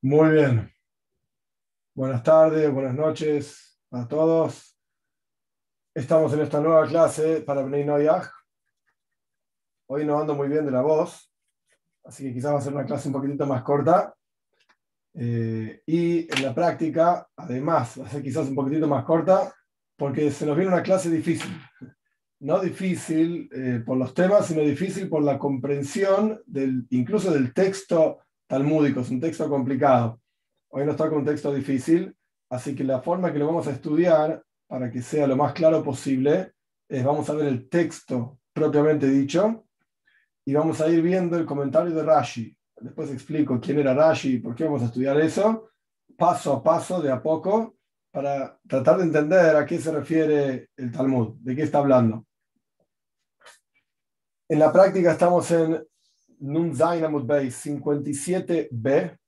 Muy bien. Buenas tardes, buenas noches a todos. Estamos en esta nueva clase para Bnei Noyaj. Hoy no ando muy bien de la voz, así que quizás va a ser una clase un poquitito más corta. Eh, y en la práctica, además, va a ser quizás un poquitito más corta, porque se nos viene una clase difícil. No difícil eh, por los temas, sino difícil por la comprensión del, incluso del texto talmúdico, es un texto complicado. Hoy nos toca un texto difícil, así que la forma que lo vamos a estudiar, para que sea lo más claro posible, es vamos a ver el texto propiamente dicho y vamos a ir viendo el comentario de Rashi. Después explico quién era Rashi y por qué vamos a estudiar eso, paso a paso, de a poco, para tratar de entender a qué se refiere el Talmud, de qué está hablando. En la práctica estamos en Nun Zain Amud 57b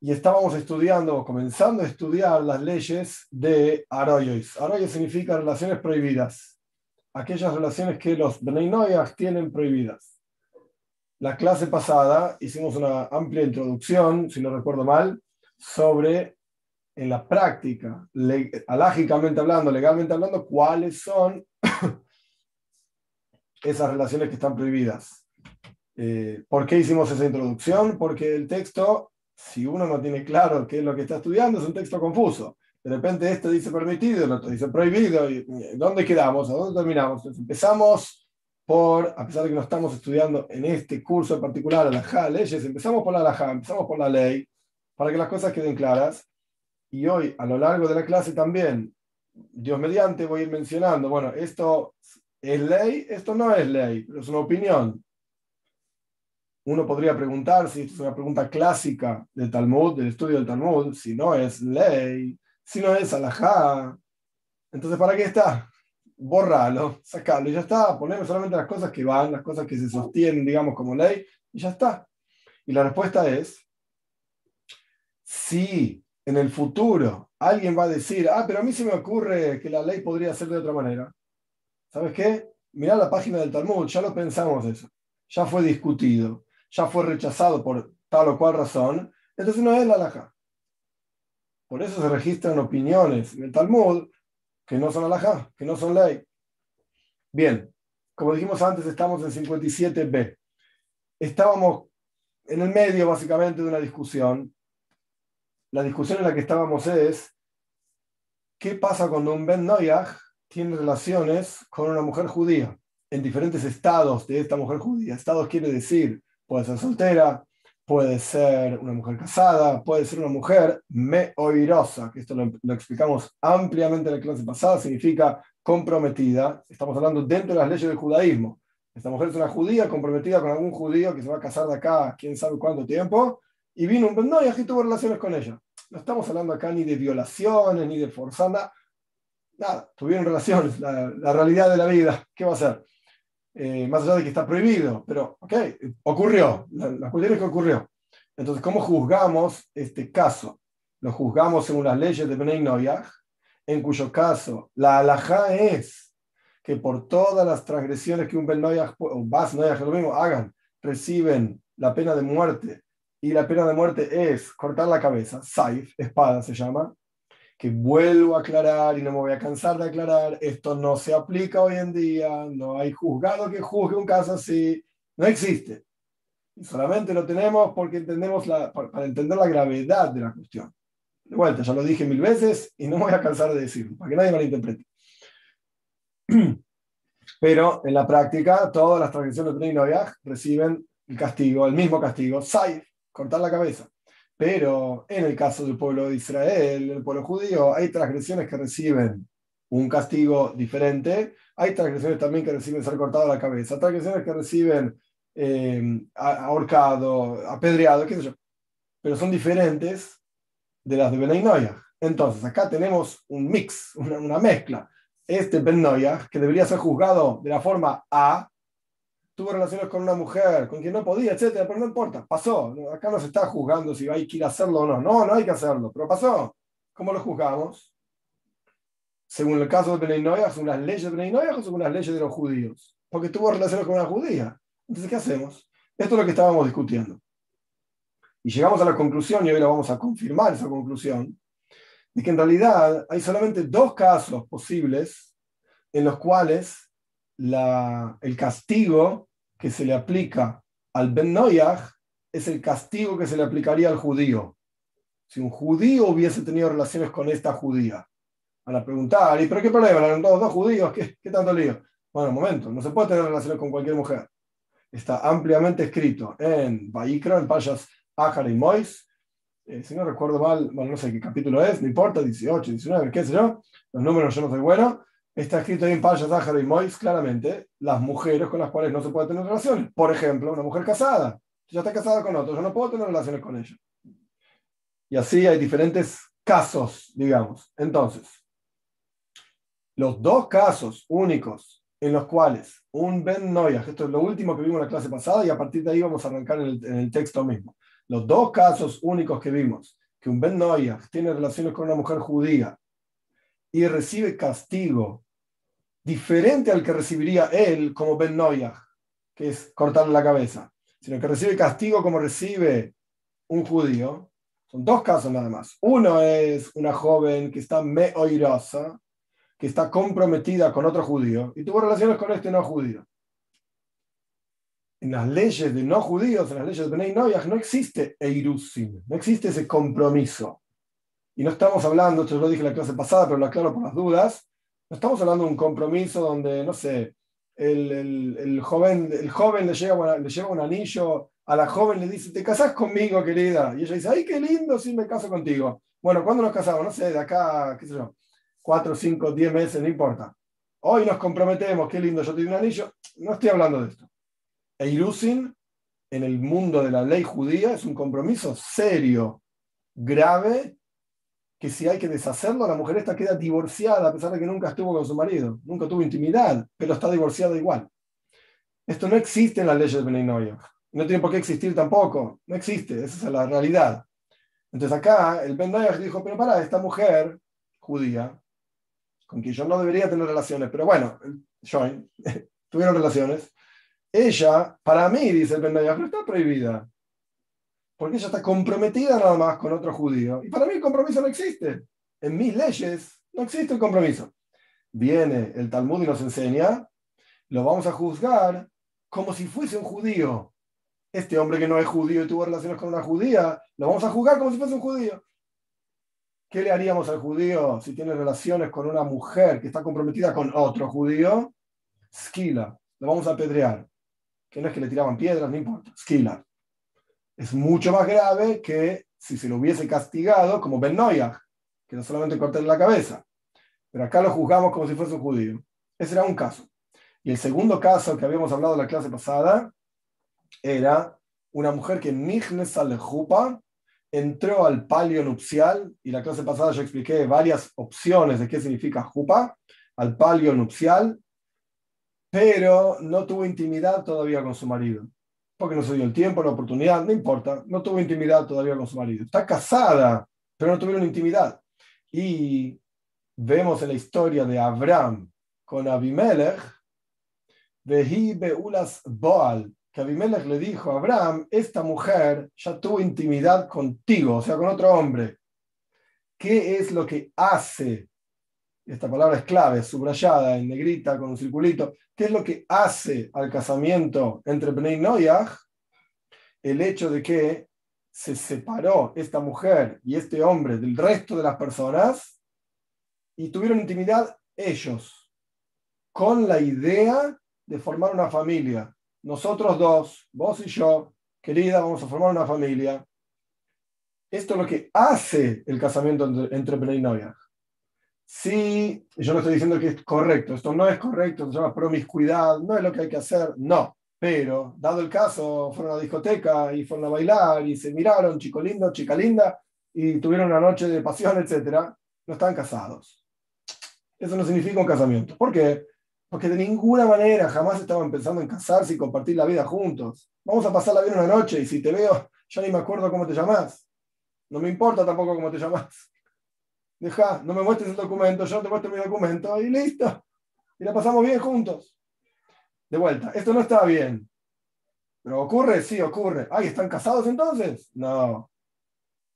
y estábamos estudiando, comenzando a estudiar las leyes de Aroyos. Aroyos significa relaciones prohibidas, aquellas relaciones que los Bnei tienen prohibidas. La clase pasada hicimos una amplia introducción, si no recuerdo mal, sobre en la práctica, alágicamente hablando, legalmente hablando, cuáles son esas relaciones que están prohibidas. Eh, ¿Por qué hicimos esa introducción? Porque el texto, si uno no tiene claro qué es lo que está estudiando, es un texto confuso. De repente este dice permitido, el otro dice prohibido. Y, ¿Dónde quedamos? ¿A dónde terminamos? Entonces empezamos por, a pesar de que no estamos estudiando en este curso en particular la leyes, empezamos por la alajá, empezamos por la ley, para que las cosas queden claras. Y hoy, a lo largo de la clase también, Dios mediante, voy a ir mencionando, bueno, esto es ley, esto no es ley, pero es una opinión. Uno podría preguntar si esto es una pregunta clásica del Talmud, del estudio del Talmud, si no es ley, si no es alajá. Entonces, ¿para qué está? Borralo, sacarlo y ya está. Ponemos solamente las cosas que van, las cosas que se sostienen, digamos, como ley, y ya está. Y la respuesta es, si en el futuro alguien va a decir, ah, pero a mí se me ocurre que la ley podría ser de otra manera. ¿Sabes qué? Mirá la página del Talmud, ya lo pensamos eso, ya fue discutido ya fue rechazado por tal o cual razón, entonces no es la alhaja. Por eso se registran opiniones en el Talmud que no son alhaja, que no son ley. Bien, como dijimos antes, estamos en 57b. Estábamos en el medio, básicamente, de una discusión. La discusión en la que estábamos es, ¿qué pasa cuando un Ben Noyaj tiene relaciones con una mujer judía? En diferentes estados de esta mujer judía. Estados quiere decir Puede ser soltera, puede ser una mujer casada, puede ser una mujer meoirosa, que esto lo, explicamos ampliamente en la clase pasada, significa comprometida. Estamos hablando dentro de las leyes del judaísmo. Esta mujer es una judía comprometida con algún judío que se va a casar de acá, quién sabe cuánto tiempo, y vino un no y aquí tuvo relaciones con ella. No estamos hablando acá ni de violaciones, ni de forzada, nada, tuvieron relaciones, la, la realidad de la vida, ¿qué va a ser? Eh, más allá de que está prohibido, pero, ok, ocurrió, la, la que ocurrió. Entonces, ¿cómo juzgamos este caso? Lo juzgamos según las leyes de Benay Noyaj, en cuyo caso la alajá es que por todas las transgresiones que un Ben Noyaj o Bas Noyaj, lo mismo, hagan, reciben la pena de muerte, y la pena de muerte es cortar la cabeza, saif, espada se llama, que vuelvo a aclarar y no me voy a cansar de aclarar, esto no se aplica hoy en día, no hay juzgado que juzgue un caso así, no existe. Solamente lo tenemos porque entendemos la, para entender la gravedad de la cuestión. De vuelta, ya lo dije mil veces y no me voy a cansar de decirlo, para que nadie malinterprete. Pero en la práctica, todas las transgresiones de Noyaj reciben el castigo, el mismo castigo, Saif, cortar la cabeza. Pero en el caso del pueblo de Israel, el pueblo judío, hay transgresiones que reciben un castigo diferente, hay transgresiones también que reciben ser cortado la cabeza, transgresiones que reciben eh, ahorcado, apedreado, qué sé yo, pero son diferentes de las de Ben Entonces, acá tenemos un mix, una, mezcla. Este Ben que debería ser juzgado de la forma A, tuvo relaciones con una mujer con quien no podía, etcétera, pero no importa, pasó. Acá no se está juzgando si hay que ir a hacerlo o no. No, no hay que hacerlo, pero pasó. ¿Cómo lo juzgamos? Según el caso de Benay según las leyes de Benay o según las leyes de los judíos. Porque tuvo relaciones con una judía. Entonces, ¿qué hacemos? Esto es lo que estábamos discutiendo. Y llegamos a la conclusión, y hoy la vamos a confirmar esa conclusión, de que en realidad hay solamente dos casos posibles en los cuales la, el castigo que se le aplica al Ben Noyach es el castigo que se le aplicaría al judío. Si un judío hubiese tenido relaciones con esta judía. Van a preguntar, ¿y pero qué problema? ¿Eran todos dos judíos? ¿Qué, ¿Qué tanto lío? Bueno, un momento, no se puede tener relaciones con cualquier mujer. Está ampliamente escrito en Baikra, en Payas Ajar y Mois. Eh, si no recuerdo mal, bueno, no sé qué capítulo es, no importa, 18, 19, qué sé yo, los números yo no soy bueno. Está escrito ahí en Payas Ajar y Mois claramente las mujeres con las cuales no se puede tener relaciones. Por ejemplo, una mujer casada. Ya está casada con otro, yo no puedo tener relaciones con ella. Y así hay diferentes casos, digamos. Entonces, los dos casos únicos en los cuales un Ben Noyaj, esto es lo último que vimos en la clase pasada y a partir de ahí vamos a arrancar en el, texto mismo. Los dos casos únicos que vimos, que un Ben Noyaj tiene relaciones con una mujer judía y recibe castigo diferente al que recibiría él como Ben Noyaj, que es cortarle la cabeza, sino que recibe castigo como recibe un judío. Son dos casos nada más. Uno es una joven que está meoirosa, que está comprometida con otro judío y tuvo relaciones con este no judío. En las leyes de no judíos, en las leyes de Benay Noyaj, no existe Eirusim, no existe ese compromiso. Y no estamos hablando, esto lo dije en la clase pasada, pero lo aclaro por las dudas, no estamos hablando de un compromiso donde, no sé, el, joven, el joven le, lleva, le lleva un anillo a la joven, le dice, ¿te casás conmigo, querida? Y ella dice, ay, qué lindo, si me caso contigo. Bueno, ¿cuándo nos casamos? No sé, de acá, qué sé yo, cuatro, cinco, diez meses, no importa. Hoy nos comprometemos, qué lindo, yo te doy un anillo. No estoy hablando de esto. Eirusin, en el mundo de la ley judía, es un compromiso serio, grave, que si hay que deshacerlo, la mujer esta queda divorciada a pesar de que nunca estuvo con su marido, nunca tuvo intimidad, pero está divorciada igual. Esto no existe en la ley de Beninoya. No tiene por qué existir tampoco. No existe, esa es la realidad. Entonces acá el Ben dijo, pero para, esta mujer judía con quien yo no debería tener relaciones, pero bueno, Join, tuvieron relaciones. Ella, para mí, dice el Benayah, pero está prohibida. Porque ella está comprometida nada más con otro judío. Y para mí el compromiso no existe. En mis leyes no existe el compromiso. Viene el Talmud y nos enseña, lo vamos a juzgar como si fuese un judío. Este hombre que no es judío y tuvo relaciones con una judía, lo vamos a juzgar como si fuese un judío. ¿Qué le haríamos al judío si tiene relaciones con una mujer que está comprometida con otro judío? Skila, lo vamos a apedrear. Que no es que le tiraban piedras, no importa. Skila. Es mucho más grave que si se lo hubiese castigado como Ben Noyach, que no solamente cortarle la cabeza. Pero acá lo juzgamos como si fuese un judío. Ese era un caso. Y el segundo caso que habíamos hablado en la clase pasada era una mujer que Nihnes Alejupa entró al palio nupcial, y la clase pasada yo expliqué varias opciones de qué significa jupa, al palio nupcial, pero no tuvo intimidad todavía con su marido, porque no se dio el tiempo, la oportunidad, no importa, no tuvo intimidad todavía con su marido. Está casada, pero no tuvieron intimidad. Y vemos en la historia de Abraham con Abimelech, Vehi Beulas Boal, que Abimelech le dijo a Abraham, esta mujer ya tuvo intimidad contigo, o sea, con otro hombre. ¿Qué es lo que hace? Esta palabra es clave, subrayada en negrita con un circulito. ¿Qué es lo que hace al casamiento entre Bnei Noyaj? El hecho de que se separó esta mujer y este hombre del resto de las personas y tuvieron intimidad ellos, con la idea de formar una familia nosotros dos, vos y yo, querida, vamos a formar una familia. Esto es lo que hace el casamiento entre, entre y novia. Sí, yo no estoy diciendo que es correcto, esto no es correcto, se llama promiscuidad, no es lo que hay que hacer, no. Pero, dado el caso, fueron a la discoteca y fueron a bailar y se miraron, chico lindo, chica linda, y tuvieron una noche de pasión, etc., no están casados. Eso no significa un casamiento. ¿Por qué? Porque de ninguna manera jamás estaban pensando en casarse y compartir la vida juntos. Vamos a pasarla bien una noche y si te veo, ya ni me acuerdo cómo te llamas. No me importa tampoco cómo te llamas. Deja, no me muestres el documento, yo te muestro mi documento y listo. Y la pasamos bien juntos. De vuelta, esto no está bien. ¿Pero ocurre? Sí, ocurre. ¿Ay, están casados entonces? No,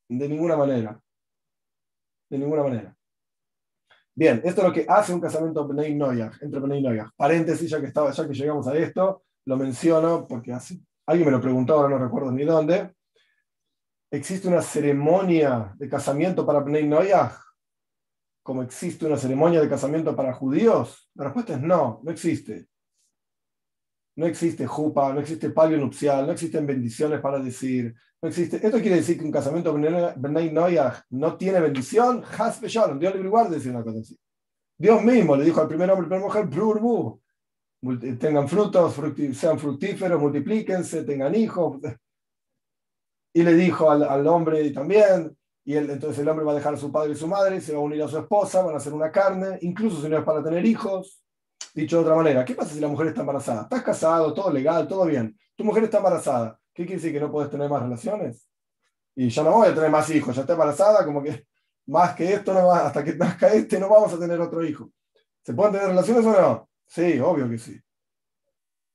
de ninguna manera. De ninguna manera. Bien, esto es lo que hace un casamiento Bnei entre Bnei Noyach. Paréntesis, ya que, estaba, ya que llegamos a esto, lo menciono porque alguien me lo preguntó, ahora no recuerdo ni dónde. ¿Existe una ceremonia de casamiento para Bnei Noyach? Como existe una ceremonia de casamiento para judíos? La respuesta es no, no existe. No existe jupa, no existe palio nupcial, no existen bendiciones para decir, no existe. Esto quiere decir que un casamiento Bnei Noyach no tiene bendición. Has Shalom, Dios libre guarde decir una cosa así. Dios mismo le dijo al primer hombre y primera mujer, Brurbu, tengan frutos, sean fructíferos, multiplíquense, tengan hijos. Y le dijo al, al hombre también, y él, entonces el hombre va a dejar a su padre y su madre, se va a unir a su esposa, van a hacer una carne, incluso si no es para tener hijos. Dicho de otra manera, ¿qué pasa si la mujer está embarazada? Estás casado, todo legal, todo bien. Tu mujer está embarazada. ¿Qué quiere decir que no puedes tener más relaciones? Y ya no voy a tener más hijos, ya está embarazada, como que más que esto, no va, hasta que nazca este, no vamos a tener otro hijo. ¿Se pueden tener relaciones o no? Sí, obvio que sí.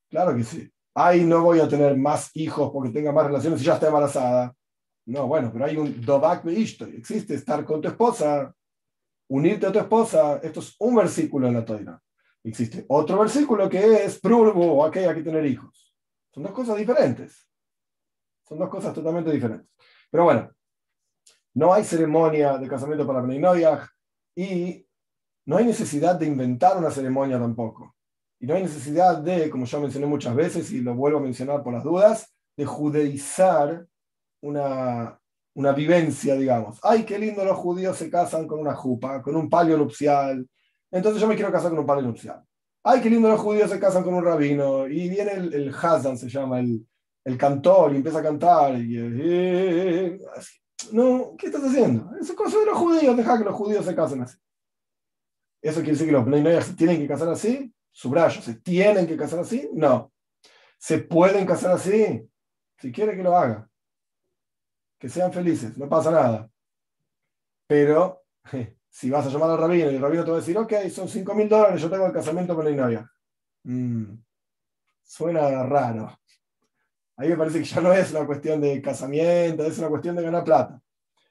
Claro que sí. Ay, no voy a tener más hijos porque tenga más relaciones y ya está embarazada. No, bueno, pero hay un dobak historia. Existe estar con tu esposa, unirte a tu esposa. Esto es un versículo en la Torah. Existe otro versículo que es prurbo, ok, hay que tener hijos. Son dos cosas diferentes. Son dos cosas totalmente diferentes. Pero bueno, no hay ceremonia de casamiento para Bnei y no hay necesidad de inventar una ceremonia tampoco. Y no hay necesidad de, como ya mencioné muchas veces y lo vuelvo a mencionar por las dudas, de judeizar una, una vivencia, digamos. Ay, qué lindo los judíos se casan con una jupa, con un palio nupcial. Entonces yo me quiero casar con un palio nupcial. Ay, qué lindo los judíos se casan con un rabino. Y viene el, el Hazan, se llama, el, el cantor, y empieza a cantar. Y, eh, No, ¿qué estás haciendo? Eso es cosa de los judíos, deja que los judíos se casen así. ¿Eso quiere decir que los Bnei se tienen que casar así? Subrayo, ¿se tienen que casar así? No. ¿Se pueden casar así? Si quiere que lo haga. Que sean felices, no pasa nada. Pero si vas a llamar al rabino y el rabino te va a decir, ok, son 5 mil dólares, yo tengo el casamiento con la novia. Mm, suena raro. Ahí me parece que ya no es una cuestión de casamiento, es una cuestión de ganar plata.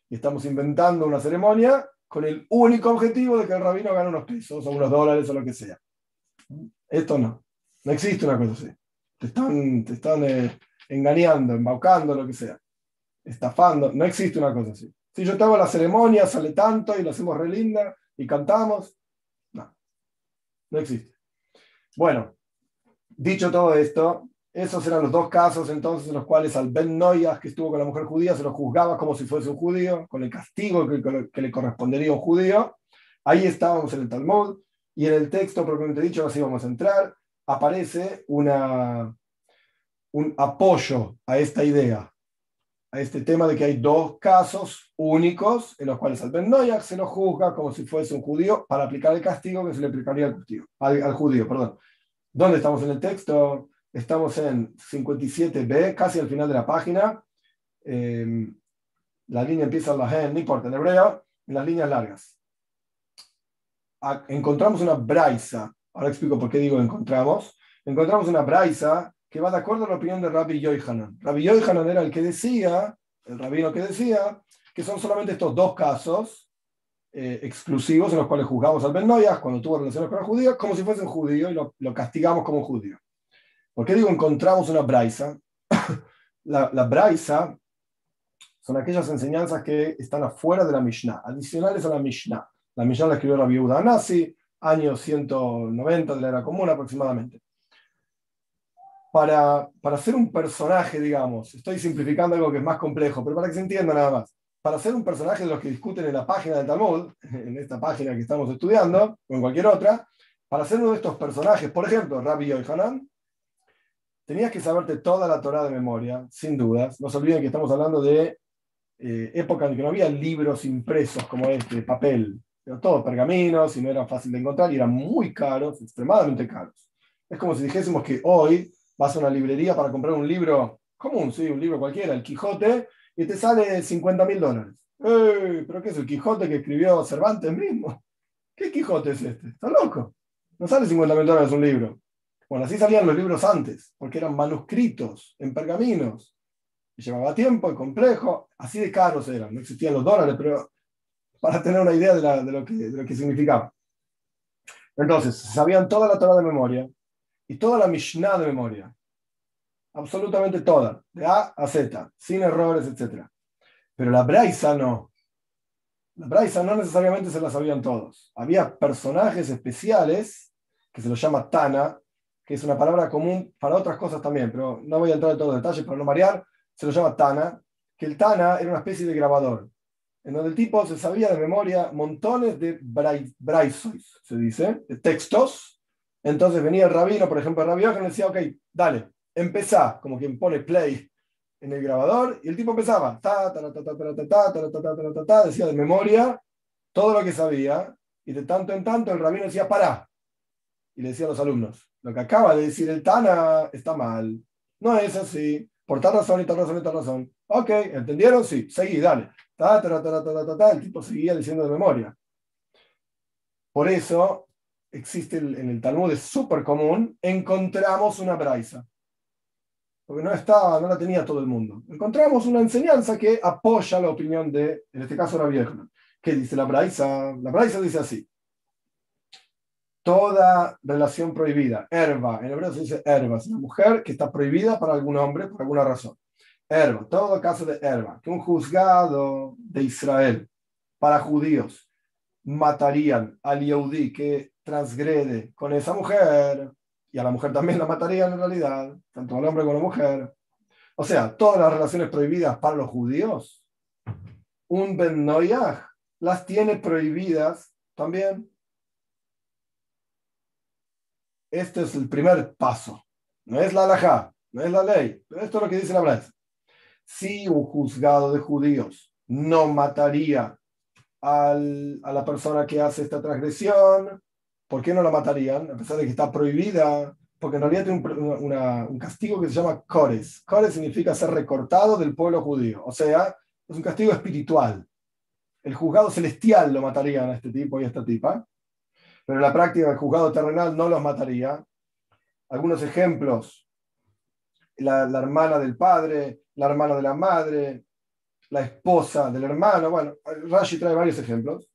Y estamos inventando una ceremonia con el único objetivo de que el rabino gane unos pesos o unos dólares o lo que sea. Esto no. No existe una cosa así. Te están, te están eh, engañando, embaucando, lo que sea. Estafando. No existe una cosa así. Si yo te la ceremonia, sale tanto y lo hacemos re linda y cantamos. No. No existe. Bueno, dicho todo esto, esos eran los dos casos entonces en los cuales al Ben Noyas, que estuvo con la mujer judía, se lo juzgaba como si fuese un judío, con el castigo que, le correspondería a un judío. Ahí estábamos en el Talmud y en el texto propiamente dicho, así vamos a entrar, aparece una, un apoyo a esta idea, a este tema de que hay dos casos únicos en los cuales al Ben Noyas se lo juzga como si fuese un judío para aplicar el castigo que se le aplicaría al, al, al judío. Perdón. ¿Dónde estamos en el texto? Estamos en 57b, casi al final de la página. Em, la línea empieza en la Gen, no importa, en hebreo, en las líneas largas. encontramos una braisa, ahora explico por qué digo encontramos. Encontramos una braisa que va de acuerdo a la opinión de Rabbi Yohanan. Rabbi Yohanan era el que decía, el rabino que decía, que son solamente estos dos casos eh, exclusivos en los cuales juzgamos al Ben cuando tuvo relaciones con el judío, como si fuese un judío y lo, lo castigamos como un judío. ¿Por qué digo encontramos una braisa? la, la braisa son aquellas enseñanzas que están afuera de la Mishnah, adicionales a la Mishnah. La Mishnah la escribió la viuda Nasi, año 190 de la era común aproximadamente. Para, para ser un personaje, digamos, estoy simplificando algo que es más complejo, pero para que se entienda nada más. Para ser un personaje de los que discuten en la página del Talmud, en esta página que estamos estudiando, o en cualquier otra, para ser uno de estos personajes, por ejemplo, Rabbi Yohanan, tenías que saberte toda la Torah de memoria, sin dudas. No se olviden que estamos hablando de eh, época en que no había libros impresos como este, papel, pero todos pergaminos y no eran fácil de encontrar y eran muy caros, extremadamente caros. Es como si dijésemos que hoy vas a una librería para comprar un libro común, sí, un libro cualquiera, el Quijote, y te sale 50 mil dólares. ¿Pero qué es el Quijote que escribió Cervantes mismo? ¿Qué Quijote es este? Está loco. No sale 50 mil dólares un libro. Bueno, así salían los libros antes, porque eran manuscritos en pergaminos. Llevaba tiempo y complejo, así de caros eran, no existían los dólares, pero para tener una idea de, lo, que, de lo que significaba. Entonces, sabían toda la Torah de memoria y toda la Mishnah de memoria. Absolutamente toda, de A a Z, sin errores, etc. Pero la Braisa no. La Braisa no necesariamente se la sabían todos. Había personajes especiales, que se los llama Tana, que es una palabra común para otras cosas también, pero no voy a entrar en todos los detalles para no marear, se lo llama Tana, que el Tana era una especie de grabador en donde el tipo se sabía de memoria montones de braisos, se dice, de textos. Entonces venía el rabino, por ejemplo, el rabino que le decía, ok, dale, empezá, como quien pone play en el grabador, y el tipo empezaba, ta, ta, ta, ta, ta, ta, ta, ta, ta, ta, ta, decía de memoria todo lo que sabía, y de tanto en tanto el rabino decía, pará, y le decía a los alumnos, lo que acaba de decir el Tana está mal, no es así, por tal razón y tal razón y tal razón. Ok, ¿entendieron? Sí, seguí, dale el tipo seguía diciendo de memoria. Por eso existe en el Talmud, es súper común, encontramos una braisa. Porque no estaba, no la tenía todo el mundo. Encontramos una enseñanza que apoya la opinión de, en este caso, la vieja. ¿Qué dice la braisa? La braisa dice así. Toda relación prohibida, herba, en hebreo se dice herba, es una mujer que está prohibida para algún hombre por alguna razón herba, todo caso de herba, que un juzgado de Israel para judíos matarían al Yehudi que transgrede con esa mujer, y a la mujer también la matarían en realidad, tanto al hombre como a la mujer. O sea, todas las relaciones prohibidas para los judíos, un Ben Noyah las tiene prohibidas también. Este es el primer paso. No es la halajá, no es la ley, pero esto es lo que dice la Biblia si un juzgado de judíos no mataría al, a la persona que hace esta transgresión, ¿por qué no la matarían? A pesar de que está prohibida, porque en realidad tiene un, castigo que se llama Kores. Kores significa ser recortado del pueblo judío, o sea, es un castigo espiritual. El juzgado celestial lo matarían a este tipo y a esta tipa, pero en la práctica el juzgado terrenal no los mataría. Algunos ejemplos, la, la hermana del padre, la hermana de la madre, la esposa del hermano. Bueno, Rashi trae varios ejemplos.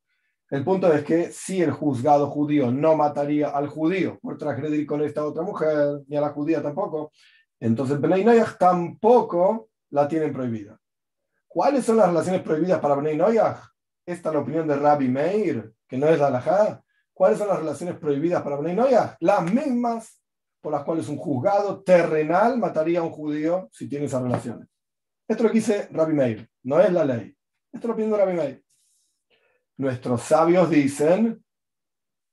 El punto es que si el juzgado judío no mataría al judío por transgredir con esta otra mujer, ni a la judía tampoco, entonces Bnei Noyah tampoco la tienen prohibida. ¿Cuáles son las relaciones prohibidas para Bnei Noyah? Esta es la opinión de Rabbi Meir, que no es la halajá. ¿Cuáles son las relaciones prohibidas para Bnei Noyah? Las mismas por las cuales un juzgado terrenal mataría a un judío si tiene esas relaciones. Esto es lo dice Rabbi Meir, no es la ley. Esto lo pidiendo Rabbi Meir. Nuestros sabios dicen,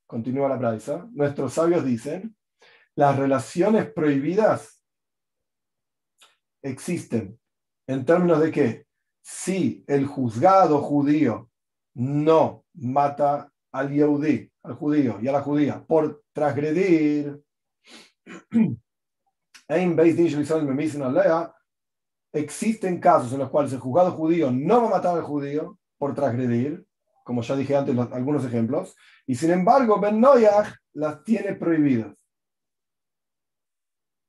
continúa la braisa, nuestros sabios dicen, las relaciones prohibidas existen. En términos de que si el juzgado judío no mata al Yehudi, al judío y a la judía por transgredir, Existen casos en los cuales el juzgado judío no va a matar al judío por transgredir, como ya dije antes, algunos ejemplos, y sin embargo Ben Noyach las tiene prohibidas.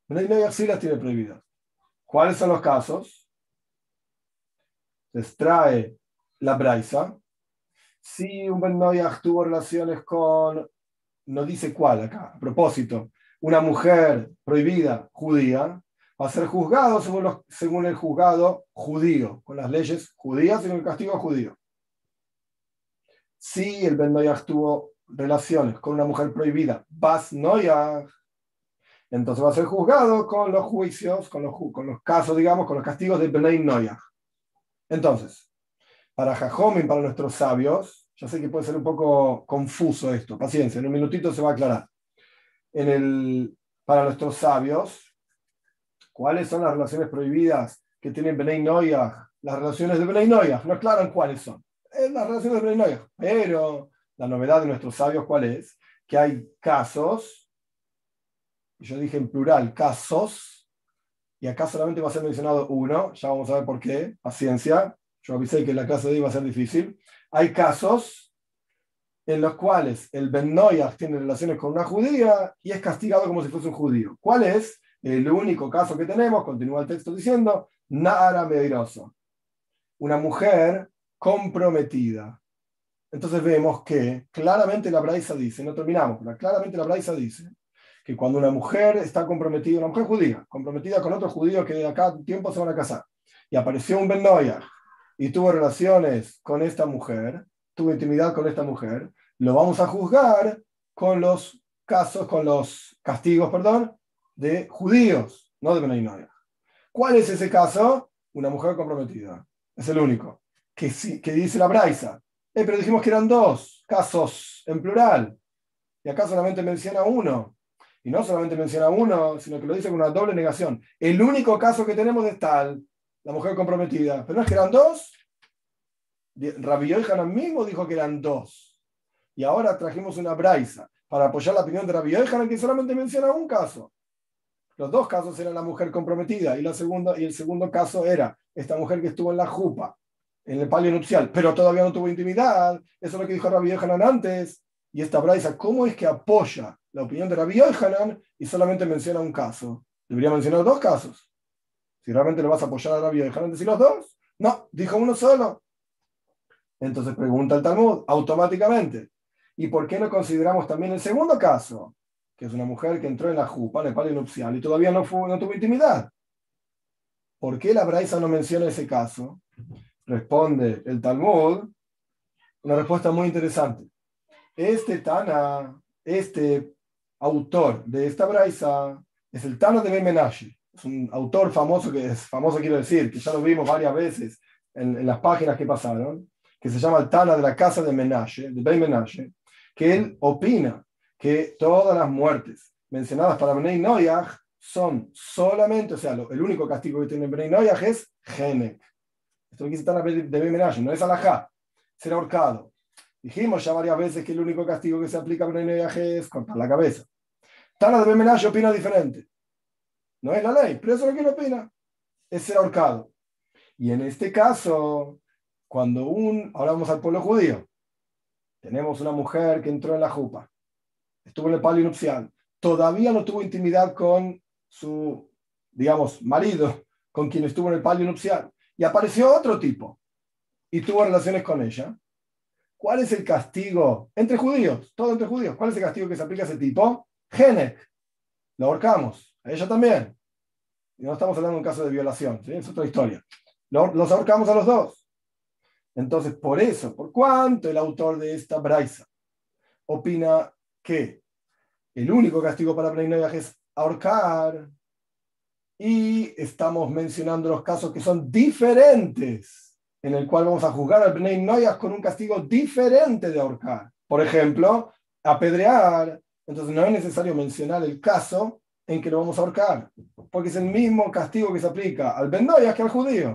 Ben Noyach sí las tiene prohibidas. ¿Cuáles son los casos? Les trae la Braisa. Si un Ben Noyach tuvo relaciones con, no dice cuál acá, a propósito, una mujer prohibida judía va a ser juzgado según, según el juzgado judío, con las leyes judías y con el castigo judío. Si el Ben Noyach tuvo relaciones con una mujer prohibida, Bas Noyach, entonces va a ser juzgado con los juicios, con los, con los casos, digamos, con los castigos de Ben Noyach. Entonces, para Jajom y para nuestros sabios, ya sé que puede ser un poco confuso esto, paciencia, en un minutito se va a aclarar en el, para nuestros sabios, cuáles son las relaciones prohibidas que tienen Benay Noyah, las relaciones de Benay Noyah, no aclaran cuáles son. Es las relaciones de Benay Noyah, pero la novedad de nuestros sabios, ¿cuál es? Que hay casos, y yo dije en plural, casos, y acá solamente va a ser mencionado uno, ya vamos a ver por qué, paciencia, yo avisé que la clase de hoy iba a ser difícil. Hay casos en los cuales el Ben Noyach tiene relaciones con una judía y es castigado como si fuese un judío. ¿Cuál es? El único caso que tenemos, continúa el texto diciendo, Nara Meiroso, una mujer comprometida. Entonces vemos que claramente la Braisa dice, no terminamos, pero claramente la Braisa dice que cuando una mujer está comprometida, una mujer judía, comprometida con otro judío que de acá tiempo se van a casar, y apareció un Ben y tuvo relaciones con esta mujer, tuvo intimidad con esta mujer, lo vamos a juzgar con los casos, con los castigos, perdón, de judíos, no de Benay ¿Cuál es ese caso? Una mujer comprometida. Es el único. Que, que dice la Braisa. Eh, pero dijimos que eran dos casos en plural. Y acá solamente menciona uno. Y no solamente menciona uno, sino que lo dice con una doble negación. El único caso que tenemos es tal, la mujer comprometida. Pero no es que eran dos. Rabbi Hanan mismo dijo que eran dos. Y ahora trajimos una braisa para apoyar la opinión de Rabbi Yohanan que solamente menciona un caso. Los dos casos eran la mujer comprometida y, la segunda, y el segundo caso era esta mujer que estuvo en la jupa, en el palio nupcial, pero todavía no tuvo intimidad. Eso es lo que dijo Rabbi Yohanan antes. Y esta braisa, ¿cómo es que apoya la opinión de Rabbi Yohanan y solamente menciona un caso? Debería mencionar dos casos. Si realmente le vas a apoyar a Rabbi Yohanan, decir los dos. No, dijo uno solo. Entonces pregunta el Talmud automáticamente. ¿Y por qué no consideramos también el segundo caso? Que es una mujer que entró en la jupa, en el palio nupcial, y todavía no, fue, no tuvo intimidad. ¿Por qué la Braisa no menciona ese caso? Responde el Talmud, una respuesta muy interesante. Este Tana, este autor de esta Braisa, es el Tana de Ben Es un autor famoso, que es famoso quiero decir, que ya lo vimos varias veces en, las páginas que pasaron, que se llama el Tana de la casa de Menashe, de Ben Menashe, que él opina que todas las muertes mencionadas para Bnei Noyaj son solamente, o sea, el único castigo que tiene Bnei Noyaj es Genek. Esto que dice de no es alajá, ser ahorcado. Dijimos ya varias veces que el único castigo que se aplica a Bnei Noyaj es cortar la cabeza. Tana de Bemenaj opina diferente. No es la ley, pero eso es lo que él opina, es ser ahorcado. Y en este caso, cuando un, ahora vamos al pueblo judío, tenemos una mujer que entró en la jupa, estuvo en el palio nupcial, todavía no tuvo intimidad con su, digamos, marido, con quien estuvo en el palio nupcial, y apareció otro tipo y tuvo relaciones con ella. ¿Cuál es el castigo entre judíos? Todo entre judíos. ¿Cuál es el castigo que se aplica a ese tipo? Genek. Lo ahorcamos. A ella también. Y no estamos hablando de un caso de violación. Es otra historia. Los ahorcamos a los dos. Entonces, por eso, por cuanto el autor de esta Braisa opina que el único castigo para Bnei es ahorcar, y estamos mencionando los casos que son diferentes, en el cual vamos a juzgar al Bnei con un castigo diferente de ahorcar. Por ejemplo, apedrear. Entonces no es necesario mencionar el caso en que lo vamos a ahorcar, porque es el mismo castigo que se aplica al Ben que al judío.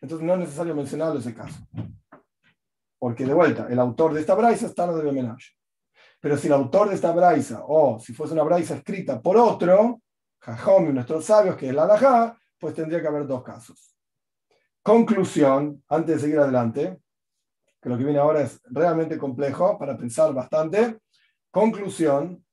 Entonces no es necesario mencionarlo ese caso. Porque de vuelta, el autor de esta braisa está en el homenaje. Pero si el autor de esta braisa, o si fuese una braisa escrita por otro, Jajom y nuestros sabios, que es la Alajá, pues tendría que haber dos casos. Conclusión, antes de seguir adelante, que lo que viene ahora es realmente complejo para pensar bastante. Conclusión,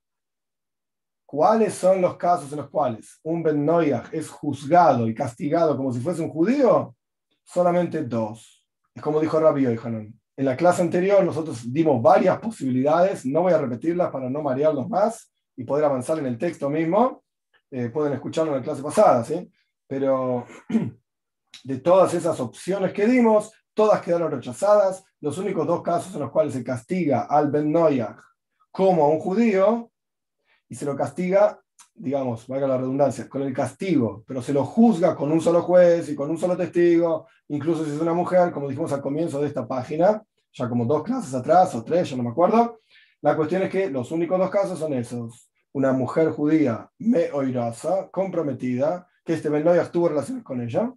¿cuáles son los casos en los cuales un Ben es juzgado y castigado como si fuese un judío? Solamente dos. Es como dijo Rabbi Yohanan. En la clase anterior nosotros dimos varias posibilidades, no voy a repetirlas para no marearlos más y poder avanzar en el texto mismo. Eh, pueden escucharlo en la clase pasada, ¿sí? Pero de todas esas opciones que dimos, todas quedaron rechazadas. Los únicos dos casos en los cuales se castiga al Ben Noyach como a un judío y se lo castiga digamos, valga la redundancia, con el castigo, pero se lo juzga con un solo juez y con un solo testigo, incluso si es una mujer, como dijimos al comienzo de esta página, ya como dos clases atrás o tres, yo no me acuerdo. La cuestión es que los únicos dos casos son esos. Una mujer judía me oirasa, comprometida, que este Ben tuvo relaciones con ella,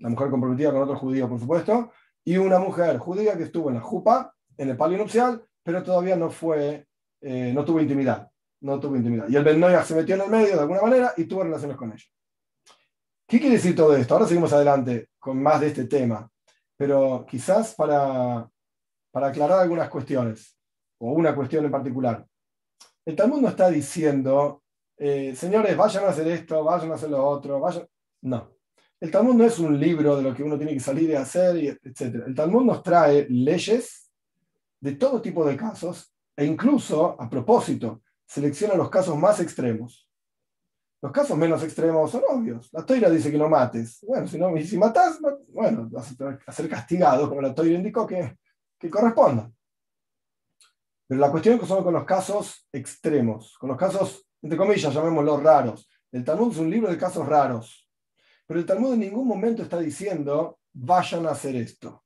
la mujer comprometida con otro judío, por supuesto, y una mujer judía que estuvo en la jupa, en el palio nupcial, pero todavía no fue, eh, no tuvo intimidad no tuvo intimidad. Y el Ben se metió en el medio de alguna manera y tuvo relaciones con ella. ¿Qué quiere decir todo esto? Ahora seguimos adelante con más de este tema, pero quizás para, para aclarar algunas cuestiones. o una cuestión en particular. El Talmud no está diciendo, eh, señores, vayan a hacer esto, vayan a hacer lo otro, vayan. No. El Talmud no es un libro de lo que uno tiene que salir y hacer, etc. El Talmud nos trae leyes de todo tipo de casos e incluso, a propósito, selecciona los casos más extremos. Los casos menos extremos son obvios. La toira dice que no mates. Bueno, si, no, si matas, bueno, vas a ser castigado, como la toira indicó que, que corresponda. Pero la cuestión es que son con los casos extremos, con los casos, entre comillas, llamémoslos raros. El Talmud es un libro de casos raros. Pero el Talmud en ningún momento está diciendo, vayan a hacer esto.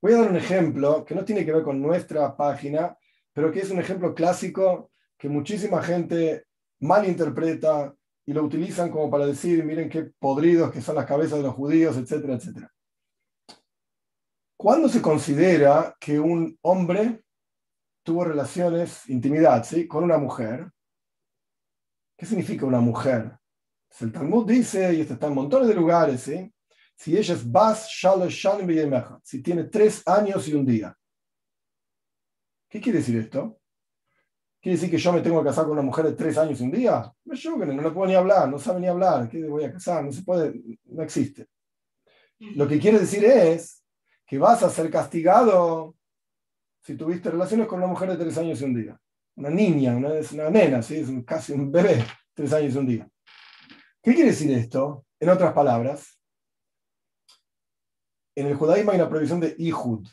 Voy a dar un ejemplo que no tiene que ver con nuestra página, pero que es un ejemplo clásico que muchísima gente malinterpreta y lo utilizan como para decir, miren qué podridos que son las cabezas de los judíos, etcétera, etcétera. ¿Cuándo se considera que un hombre tuvo relaciones, intimidad, ¿sí? con una mujer? ¿Qué significa una mujer? Pues el Talmud dice, y esto está en montones de lugares, ¿sí? si ella es Bas Shalosh Shalim si tiene tres años y un día. ¿Qué quiere decir esto? ¿Quiere decir que yo me tengo que casar con una mujer de tres años y un día? Me no le puedo ni hablar, no sabe ni hablar, ¿qué voy a casar? No se puede, no existe. Lo que quiere decir es que vas a ser castigado si tuviste relaciones con una mujer de tres años y un día. Una niña, una, una nena, ¿sí? es casi un bebé, tres años y un día. ¿Qué quiere decir esto? En otras palabras, en el judaísmo hay una prohibición de ihud,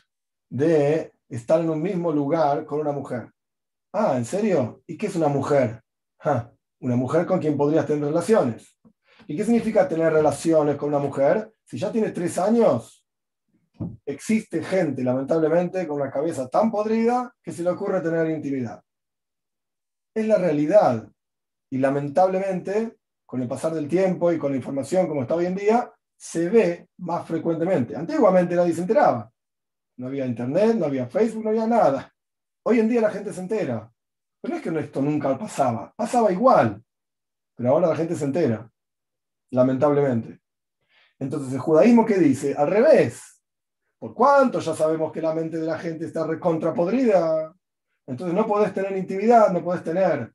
de estar en un mismo lugar con una mujer. Ah, ¿en serio? ¿Y qué es una mujer? una mujer con quien podrías tener relaciones. ¿Y qué significa tener relaciones con una mujer? Si ya tienes tres años, existe gente, lamentablemente, con una cabeza tan podrida que se le ocurre tener intimidad. Es la realidad. Y lamentablemente, con el pasar del tiempo y con la información como está hoy en día, se ve más frecuentemente. Antiguamente nadie se enteraba. No había internet, no había Facebook, no había nada. Hoy en día la gente se entera. Pero no es que esto nunca pasaba, pasaba igual. Pero ahora la gente se entera, lamentablemente. Entonces, ¿el judaísmo qué dice? Al revés. ¿Por cuánto ya sabemos que la mente de la gente está recontrapodrida? Entonces no podés tener intimidad, no podés tener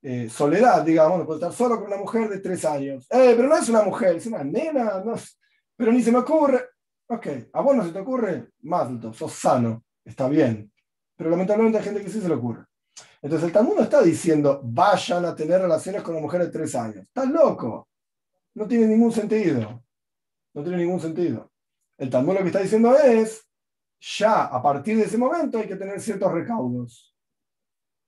eh, soledad, digamos, no podés estar solo con una mujer de tres años. Eh, pero no es una mujer, es una nena, no, pero ni se me ocurre. Ok, a vos no se te ocurre, más sos sano, está bien. Pero lamentablemente hay gente que sí se le ocurre. Entonces el Talmud no está diciendo vayan a tener relaciones con una mujer de tres años. Estás loco. No tiene ningún sentido. No tiene ningún sentido. El Talmud lo que está diciendo es, ya a partir de ese momento hay que tener ciertos recaudos.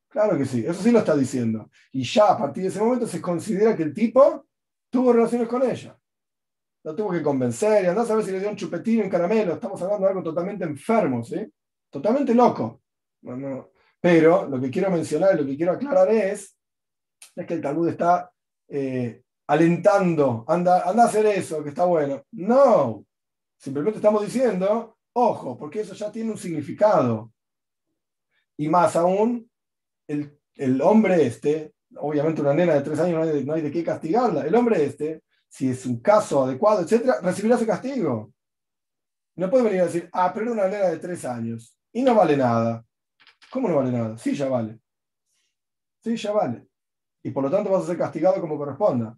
Claro que sí, eso sí lo está diciendo. Y ya a partir de ese momento se considera que el tipo tuvo relaciones con ella. Lo tuvo que convencer y andás a ver si le dio un chupetín, un caramelo. Estamos hablando de algo totalmente enfermo. Totalmente loco. Pero lo que quiero mencionar, lo que quiero aclarar es, es que el Talmud está eh, alentando, anda, anda a hacer eso, que está bueno. No, simplemente estamos diciendo, ojo, porque eso ya tiene un significado. Y más aún, el, el hombre este, obviamente una nena de tres años no hay, de, qué castigarla, el hombre este, si es un caso adecuado, etcétera, recibirá su castigo. No puede venir a decir, ah, pero era una nena de tres años y no vale nada. ¿Cómo no vale nada? Sí, ya vale. Sí, ya vale. Y por lo tanto vas a ser castigado como corresponda.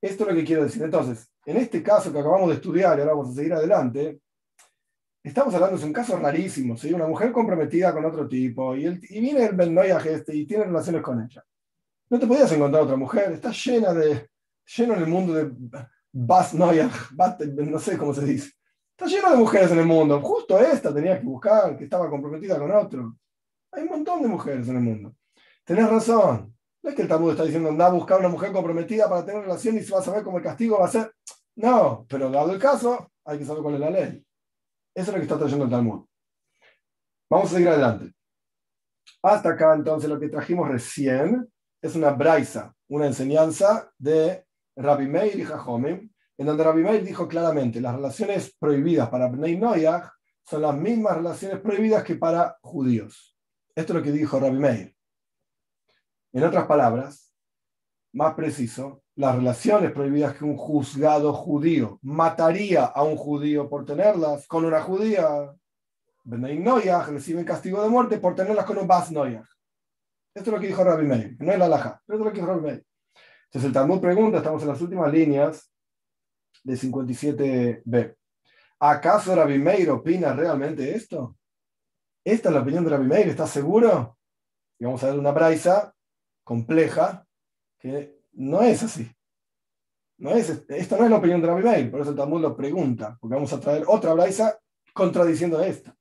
Esto es lo que quiero decir. Entonces, en este caso que acabamos de estudiar y ahora vamos a seguir adelante, estamos hablando de un caso rarísimo. ¿sí? Una mujer comprometida con otro tipo y, viene el Ben este y tiene relaciones con ella. No te podías encontrar otra mujer. Está llena de, lleno en el mundo de Bas Noyaj, no sé cómo se dice. Está lleno de mujeres en el mundo. Justo esta tenía que buscar, que estaba comprometida con otro. Hay un montón de mujeres en el mundo. Tenés razón. No es que el Talmud está diciendo, anda a buscar una mujer comprometida para tener relación y se va a saber cómo el castigo va a ser. No, pero dado el caso, hay que saber cuál es la ley. Eso es lo que está trayendo el Talmud. Vamos a seguir adelante. Hasta acá, entonces, lo que trajimos recién es una braisa, una enseñanza de Rabbi Meir y Jajomim, en donde Rabbi Meir dijo claramente, las relaciones prohibidas para Bnei Noyah son las mismas relaciones prohibidas que para judíos. Esto es lo que dijo Rabbi Meir. En otras palabras, más preciso, las relaciones prohibidas que un juzgado judío mataría a un judío por tenerlas con una judía, Benay Noyaj reciben castigo de muerte por tenerlas con un Bas Noyaj. Esto es lo que dijo Rabbi Meir, no es la laja, pero esto es lo que dijo Rabbi Meir. Entonces el Talmud pregunta, estamos en las últimas líneas de 57b. ¿Acaso Rabbi Meir opina realmente esto? ¿Esta es la opinión de Rabbi Meir? ¿Estás seguro? Y vamos a ver una braisa compleja que no es así. No es, esta no es la opinión de Rabbi Meir, por eso el Talmud lo pregunta, porque vamos a traer otra braisa contradiciendo esta.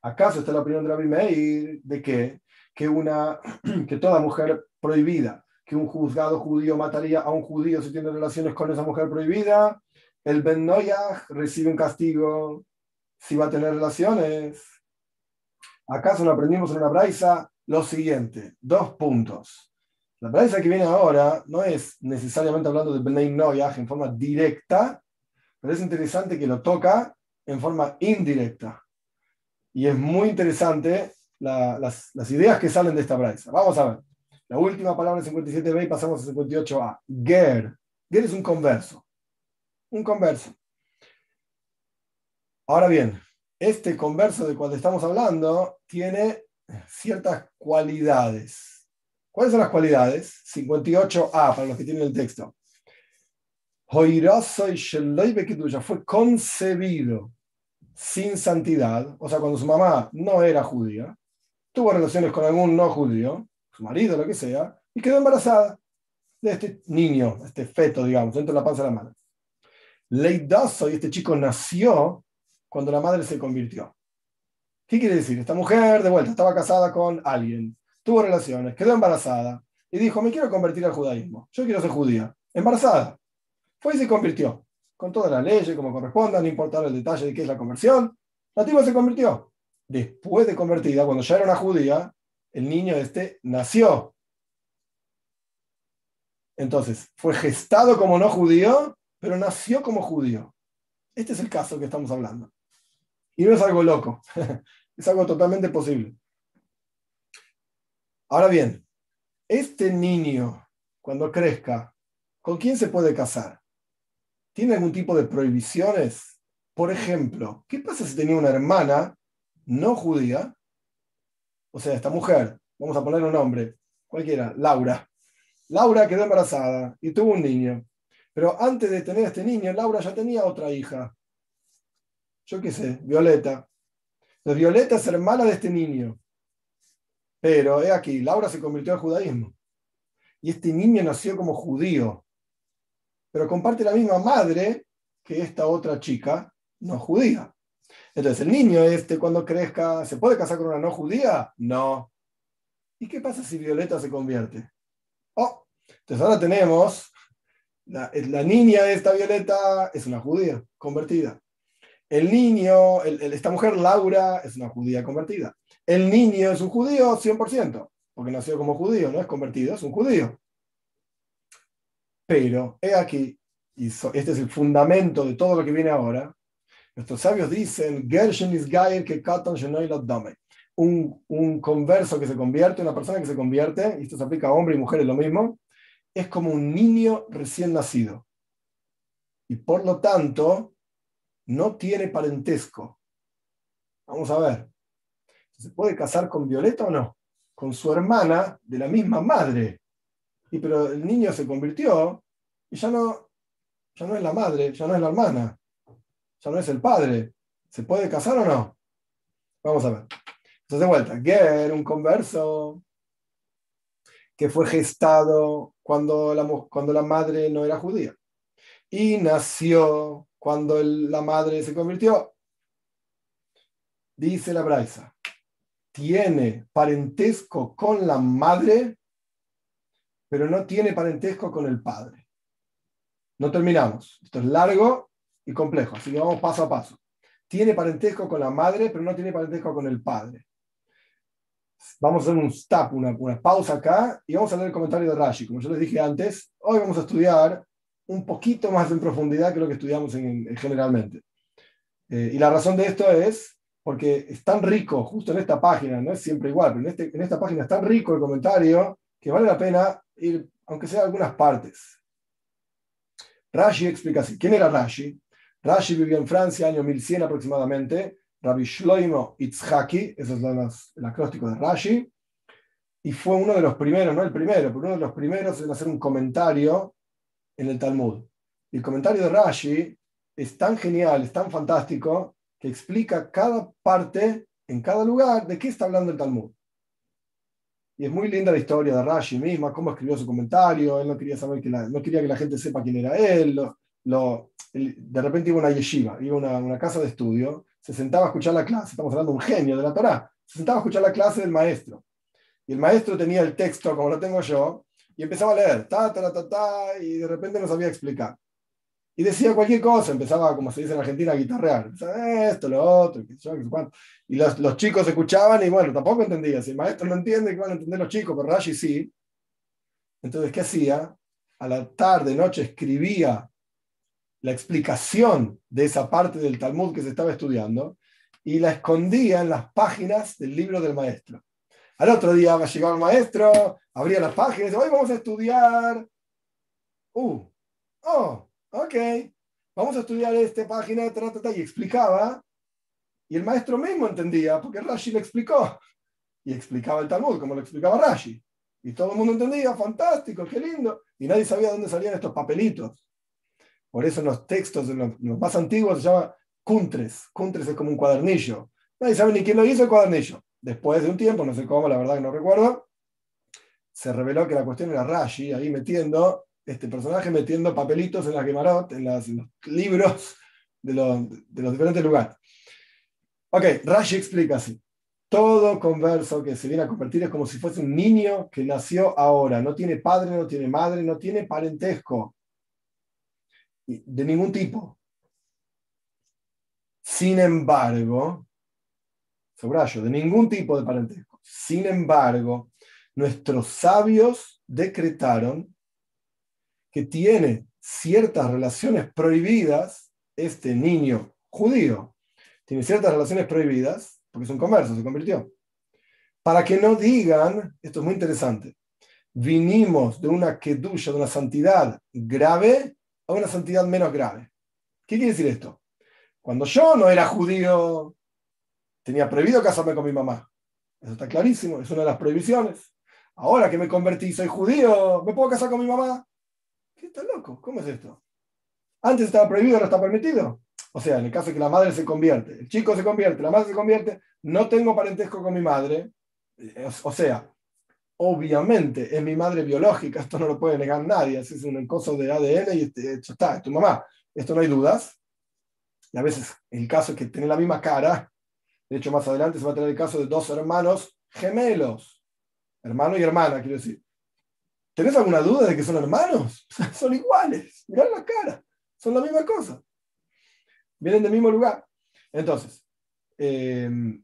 ¿Acaso está la opinión de Rabbi Meir de que, que, una, que toda mujer prohibida, que un juzgado judío mataría a un judío si tiene relaciones con esa mujer prohibida? El Ben Noyah recibe un castigo si va a tener relaciones. ¿Acaso no aprendimos en una braisa lo siguiente? Dos puntos. La braisa que viene ahora no es necesariamente hablando de Ben Noyah en forma directa, pero es interesante que lo toca en forma indirecta. Y es muy interesante las, ideas que salen de esta braisa. Vamos a ver. La última palabra en 57b y pasamos a 58a. Ger. Ger es un converso. Un converso. Ahora bien, este converso de cual estamos hablando tiene ciertas cualidades. ¿Cuáles son las cualidades? 58a para los que tienen el texto fue concebido sin santidad, o sea, cuando su mamá no era judía, tuvo relaciones con algún no judío, su marido, lo que sea, y quedó embarazada de este niño, este feto, digamos, dentro de la panza de la madre. Leidazo, y este chico nació cuando la madre se convirtió. ¿Qué quiere decir? Esta mujer, de vuelta, estaba casada con alguien, tuvo relaciones, quedó embarazada y dijo, me quiero convertir al judaísmo, yo quiero ser judía, embarazada. Fue y se convirtió, con todas las leyes como corresponda, no importaba el detalle de qué es la conversión. La tipa se convirtió. Después de convertida, cuando ya era una judía, el niño este nació. Entonces, fue gestado como no judío, pero nació como judío. Este es el caso que estamos hablando. Y no es algo loco, es algo totalmente posible. Ahora bien, este niño, cuando crezca, ¿con quién se puede casar? ¿Tiene algún tipo de prohibiciones? Por ejemplo, ¿qué pasa si tenía una hermana no judía? O sea, esta mujer, vamos a poner un nombre, cualquiera, Laura. Laura quedó embarazada y tuvo un niño. Pero antes de tener este niño, Laura ya tenía otra hija. Yo qué sé, Violeta. Violeta es hermana de este niño. Pero he aquí, Laura se convirtió al judaísmo. Y este niño nació como judío pero comparte la misma madre que esta otra chica no judía. Entonces, el niño este cuando crezca, ¿se puede casar con una no judía? No. ¿Y qué pasa si Violeta se convierte? Oh, entonces ahora tenemos, la niña de esta Violeta es una judía convertida. El niño, esta mujer Laura es una judía convertida. El niño es un judío 100%, porque nació como judío, no es convertido, es un judío. Pero he aquí, y este es el fundamento de todo lo que viene ahora, nuestros sabios dicen, Gershon is que un, un converso que se convierte, una persona que se convierte, y esto se aplica a hombres y mujeres lo mismo, es como un niño recién nacido. Y por lo tanto, no tiene parentesco. Vamos a ver. ¿Se puede casar con Violeta o no? Con su hermana de la misma madre. Y pero el niño se convirtió y ya no, ya no es la madre, ya no es la hermana, ya no es el padre. ¿Se puede casar o no? Vamos a ver. Entonces, de vuelta, Ger, un converso que fue gestado cuando la, cuando la madre no era judía y nació cuando la madre se convirtió. Dice la Braisa, tiene parentesco con la madre pero no tiene parentesco con el padre. No terminamos. Esto es largo y complejo, así que vamos paso a paso. Tiene parentesco con la madre, pero no tiene parentesco con el padre. Vamos a hacer un stop, una, pausa acá, y vamos a leer el comentario de Rashi. Como yo les dije antes, hoy vamos a estudiar un poquito más en profundidad que lo que estudiamos generalmente. Eh, y la razón de esto es porque es tan rico, justo en esta página, no es siempre igual, pero en, este, en esta página es tan rico el comentario que vale la pena ir, aunque sea algunas partes. Rashi explica así. ¿Quién era Rashi? Rashi vivió en Francia, año 1100 aproximadamente, Rabbi Shloimo Itzhaki, eso es el acróstico de Rashi, y fue uno de los primeros, no el primero, pero uno de los primeros en hacer un comentario en el Talmud. Y el comentario de Rashi es tan genial, es tan fantástico, que explica cada parte en cada lugar de qué está hablando el Talmud. Y es muy linda la historia de Rashi misma, cómo escribió su comentario, él no quería, saber que la, no quería que la gente sepa quién era él, lo, de repente iba a una yeshiva, iba a una, casa de estudio, se sentaba a escuchar la clase, estamos hablando de un genio de la Torah, se sentaba a escuchar la clase del maestro. Y el maestro tenía el texto como lo tengo yo, y empezaba a leer, ta, ta, ta, ta, y de repente no sabía explicar y decía cualquier cosa, empezaba, como se dice en Argentina, a guitarrear. Esto, lo otro, y los, los, chicos escuchaban y bueno, tampoco entendía. Si el maestro no entiende, que van a entender los chicos, pero Rashi sí. Entonces, ¿qué hacía? A la tarde, noche, escribía la explicación de esa parte del Talmud que se estaba estudiando y la escondía en las páginas del libro del maestro. Al otro día llegaba el maestro, abría las páginas hoy vamos a estudiar. Uh, oh, ok, vamos a estudiar esta página, y explicaba, y el maestro mismo entendía, porque Rashi le explicó, y explicaba el Talmud, como lo explicaba Rashi. Y todo el mundo entendía, fantástico, qué lindo. Y nadie sabía dónde salían estos papelitos. Por eso en los textos, en los, más antiguos, se llama Kuntres. Kuntres es como un cuadernillo. Nadie sabe ni quién lo hizo el cuadernillo. Después de un tiempo, no sé cómo, la verdad que no recuerdo, se reveló que la cuestión era Rashi, ahí metiendo este personaje metiendo papelitos en las Gemarot, en, los libros de los, de los diferentes lugares. Ok, Rashi explica así. Todo converso que se viene a convertir es como si fuese un niño que nació ahora. No tiene padre, no tiene madre, no tiene parentesco. De ningún tipo. Sin embargo, subrayo, de ningún tipo de parentesco. Sin embargo, nuestros sabios decretaron que tiene ciertas relaciones prohibidas, este niño judío, tiene ciertas relaciones prohibidas, porque es un comercio, se convirtió. Para que no digan, esto es muy interesante, vinimos de una kedusha, de una santidad grave a una santidad menos grave. ¿Qué quiere decir esto? Cuando yo no era judío, tenía prohibido casarme con mi mamá. Eso está clarísimo, es una de las prohibiciones. Ahora que me convertí, soy judío, ¿me puedo casar con mi mamá? ¿Qué está loco? ¿Cómo es esto? Antes estaba prohibido, ahora está permitido. O sea, en el caso de que la madre se convierte, el chico se convierte, la madre se convierte, no tengo parentesco con mi madre. O sea, obviamente es mi madre biológica, esto no lo puede negar nadie, es un coso de ADN y este, está, es tu mamá. Esto no hay dudas. Y a veces el caso es que tiene la misma cara. De hecho, más adelante se va a tener el caso de dos hermanos gemelos. Hermano y hermana, quiero decir. ¿Tenés alguna duda de que son hermanos? son iguales. Mirá la cara. Son la misma cosa. Vienen del mismo lugar. Entonces, em,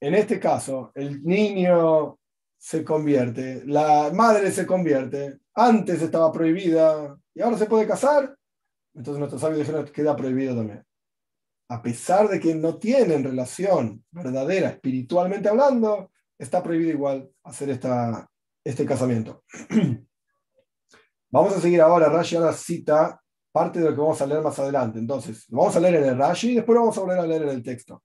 en este caso, el niño se convierte, la madre se convierte, antes estaba prohibida y ahora se puede casar, entonces nuestros sabios dijeron que queda prohibido también. A pesar de que no tienen relación verdadera espiritualmente hablando, está prohibido igual hacer esta, este casamiento. vamos a seguir ahora, Rashi ahora cita parte de lo que vamos a leer más adelante. Entonces, lo vamos a leer en el Rashi y después lo vamos a volver a leer en el texto.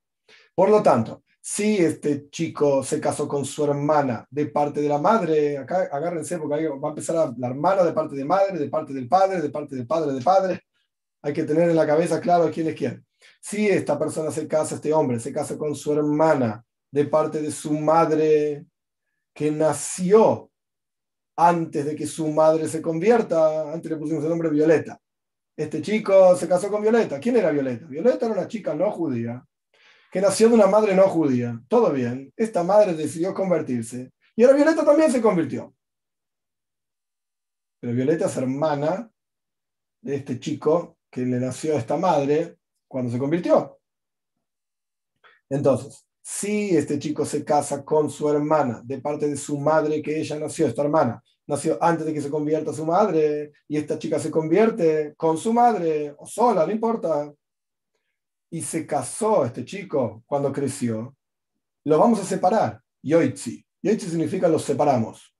Por lo tanto, si este chico se casó con su hermana de parte de la madre, acá agárrense porque ahí va a empezar la hermana de parte de madre, de parte del padre, de parte del padre de padre. Hay que tener en la cabeza claro quién es quién. Si esta persona se casa, este hombre se casa con su hermana de parte de su madre que nació antes de que su madre se convierta, antes le pusimos el nombre Violeta. Este chico se casó con Violeta. ¿Quién era Violeta? Violeta era una chica no judía, que nació de una madre no judía. Todo bien. Esta madre decidió convertirse. Y ahora Violeta también se convirtió. Pero Violeta es hermana de este chico que le nació a esta madre cuando se convirtió. Entonces, si este chico se casa con su hermana, de parte de su madre que ella nació, esta hermana, nació antes de que se convierta su madre, y esta chica se convierte con su madre, o sola, no importa, y se casó este chico cuando creció, lo vamos a separar. Yoitzi. Yoitzi significa los separamos.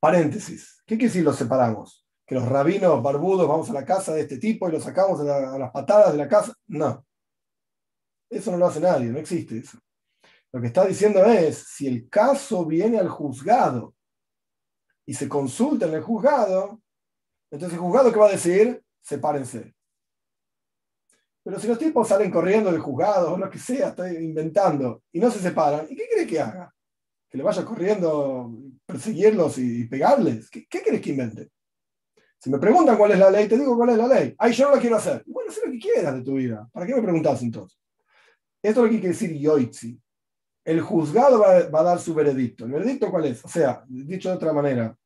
Paréntesis. ¿Qué quiere decir los separamos? ¿Que los rabinos barbudos vamos a la casa de este tipo y los sacamos a las patadas de la casa? No Eso no lo hace nadie, no existe eso. Lo que está diciendo es, si el caso viene al juzgado y se consulta en el juzgado, entonces el juzgado ¿qué va a decir? Sepárense. Pero si los tipos salen corriendo del juzgado o lo que sea, estoy inventando, y no se separan, ¿y qué quiere que haga? ¿Que le vaya corriendo, perseguirlos y pegarles? ¿Qué, qué querés que invente? Si me preguntan cuál es la ley, te digo cuál es la ley. Ay, yo no la quiero hacer. Bueno, haz lo que quieras de tu vida. ¿Para qué me preguntas entonces? Esto es lo que quiere decir yoitzi. El juzgado va, a dar su veredicto. ¿El veredicto cuál es? O sea, dicho de otra manera,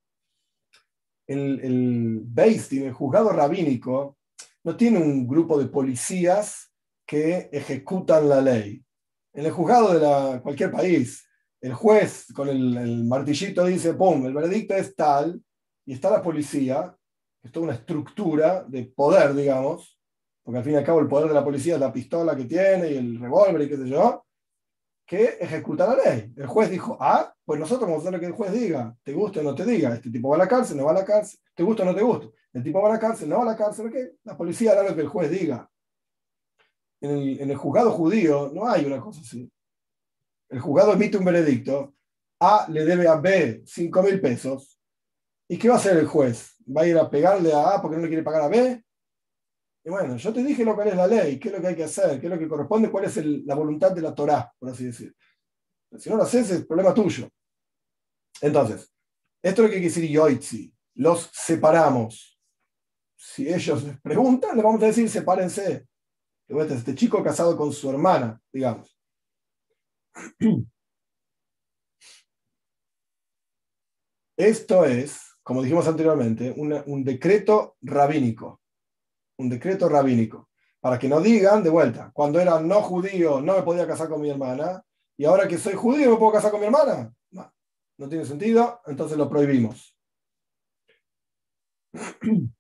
el, el el juzgado rabínico, no tiene un grupo de policías que ejecutan la ley. En el juzgado de cualquier país, el juez con el, martillito dice, ¡pum!, el veredicto es tal, y está la policía, que es toda una estructura de poder, digamos, porque al fin y al cabo el poder de la policía es la pistola que tiene y el revólver y qué sé yo, que ejecuta la ley. El juez dijo, ah, pues nosotros vamos a hacer lo que el juez diga, te gusta o no te diga, este tipo va a la cárcel, no va a la cárcel, te gusta o no te gusta, el tipo va a la cárcel, no va a la cárcel, ¿qué? La policía hará lo que el juez diga. En el, juzgado judío no hay una cosa así. El juzgado emite un veredicto, A le debe a B 5 mil pesos, ¿y qué va a hacer el juez? ¿Va a ir a pegarle a A porque no le quiere pagar a B? Y bueno, yo te dije lo que es la ley, qué es lo que hay que hacer, qué es lo que corresponde, cuál es la voluntad de la Torá, por así decir. Si no lo haces, es problema tuyo. Entonces, esto es lo que quiere decir Yoitzi. Los separamos. Si ellos preguntan, le vamos a decir sepárense. Este chico casado con su hermana, digamos. Esto es, como dijimos anteriormente, un decreto rabínico un decreto rabínico, para que no digan de vuelta, cuando era no judío no me podía casar con mi hermana, y ahora que soy judío me puedo casar con mi hermana. No, tiene sentido, entonces lo prohibimos.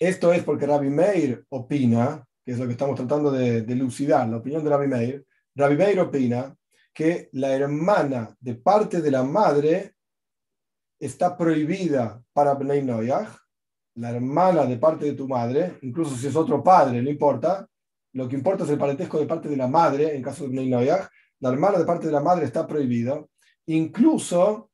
Esto es porque Rabbi Meir opina, que es lo que estamos tratando de, lucidar, la opinión de Rabbi Meir. Rabbi Meir opina que la hermana de parte de la madre está prohibida para Bnei Noyach la hermana de parte de tu madre, incluso si es otro padre, no importa. Lo que importa es el parentesco de parte de la madre, en caso de Bnei La hermana de parte de la madre está prohibido. Incluso,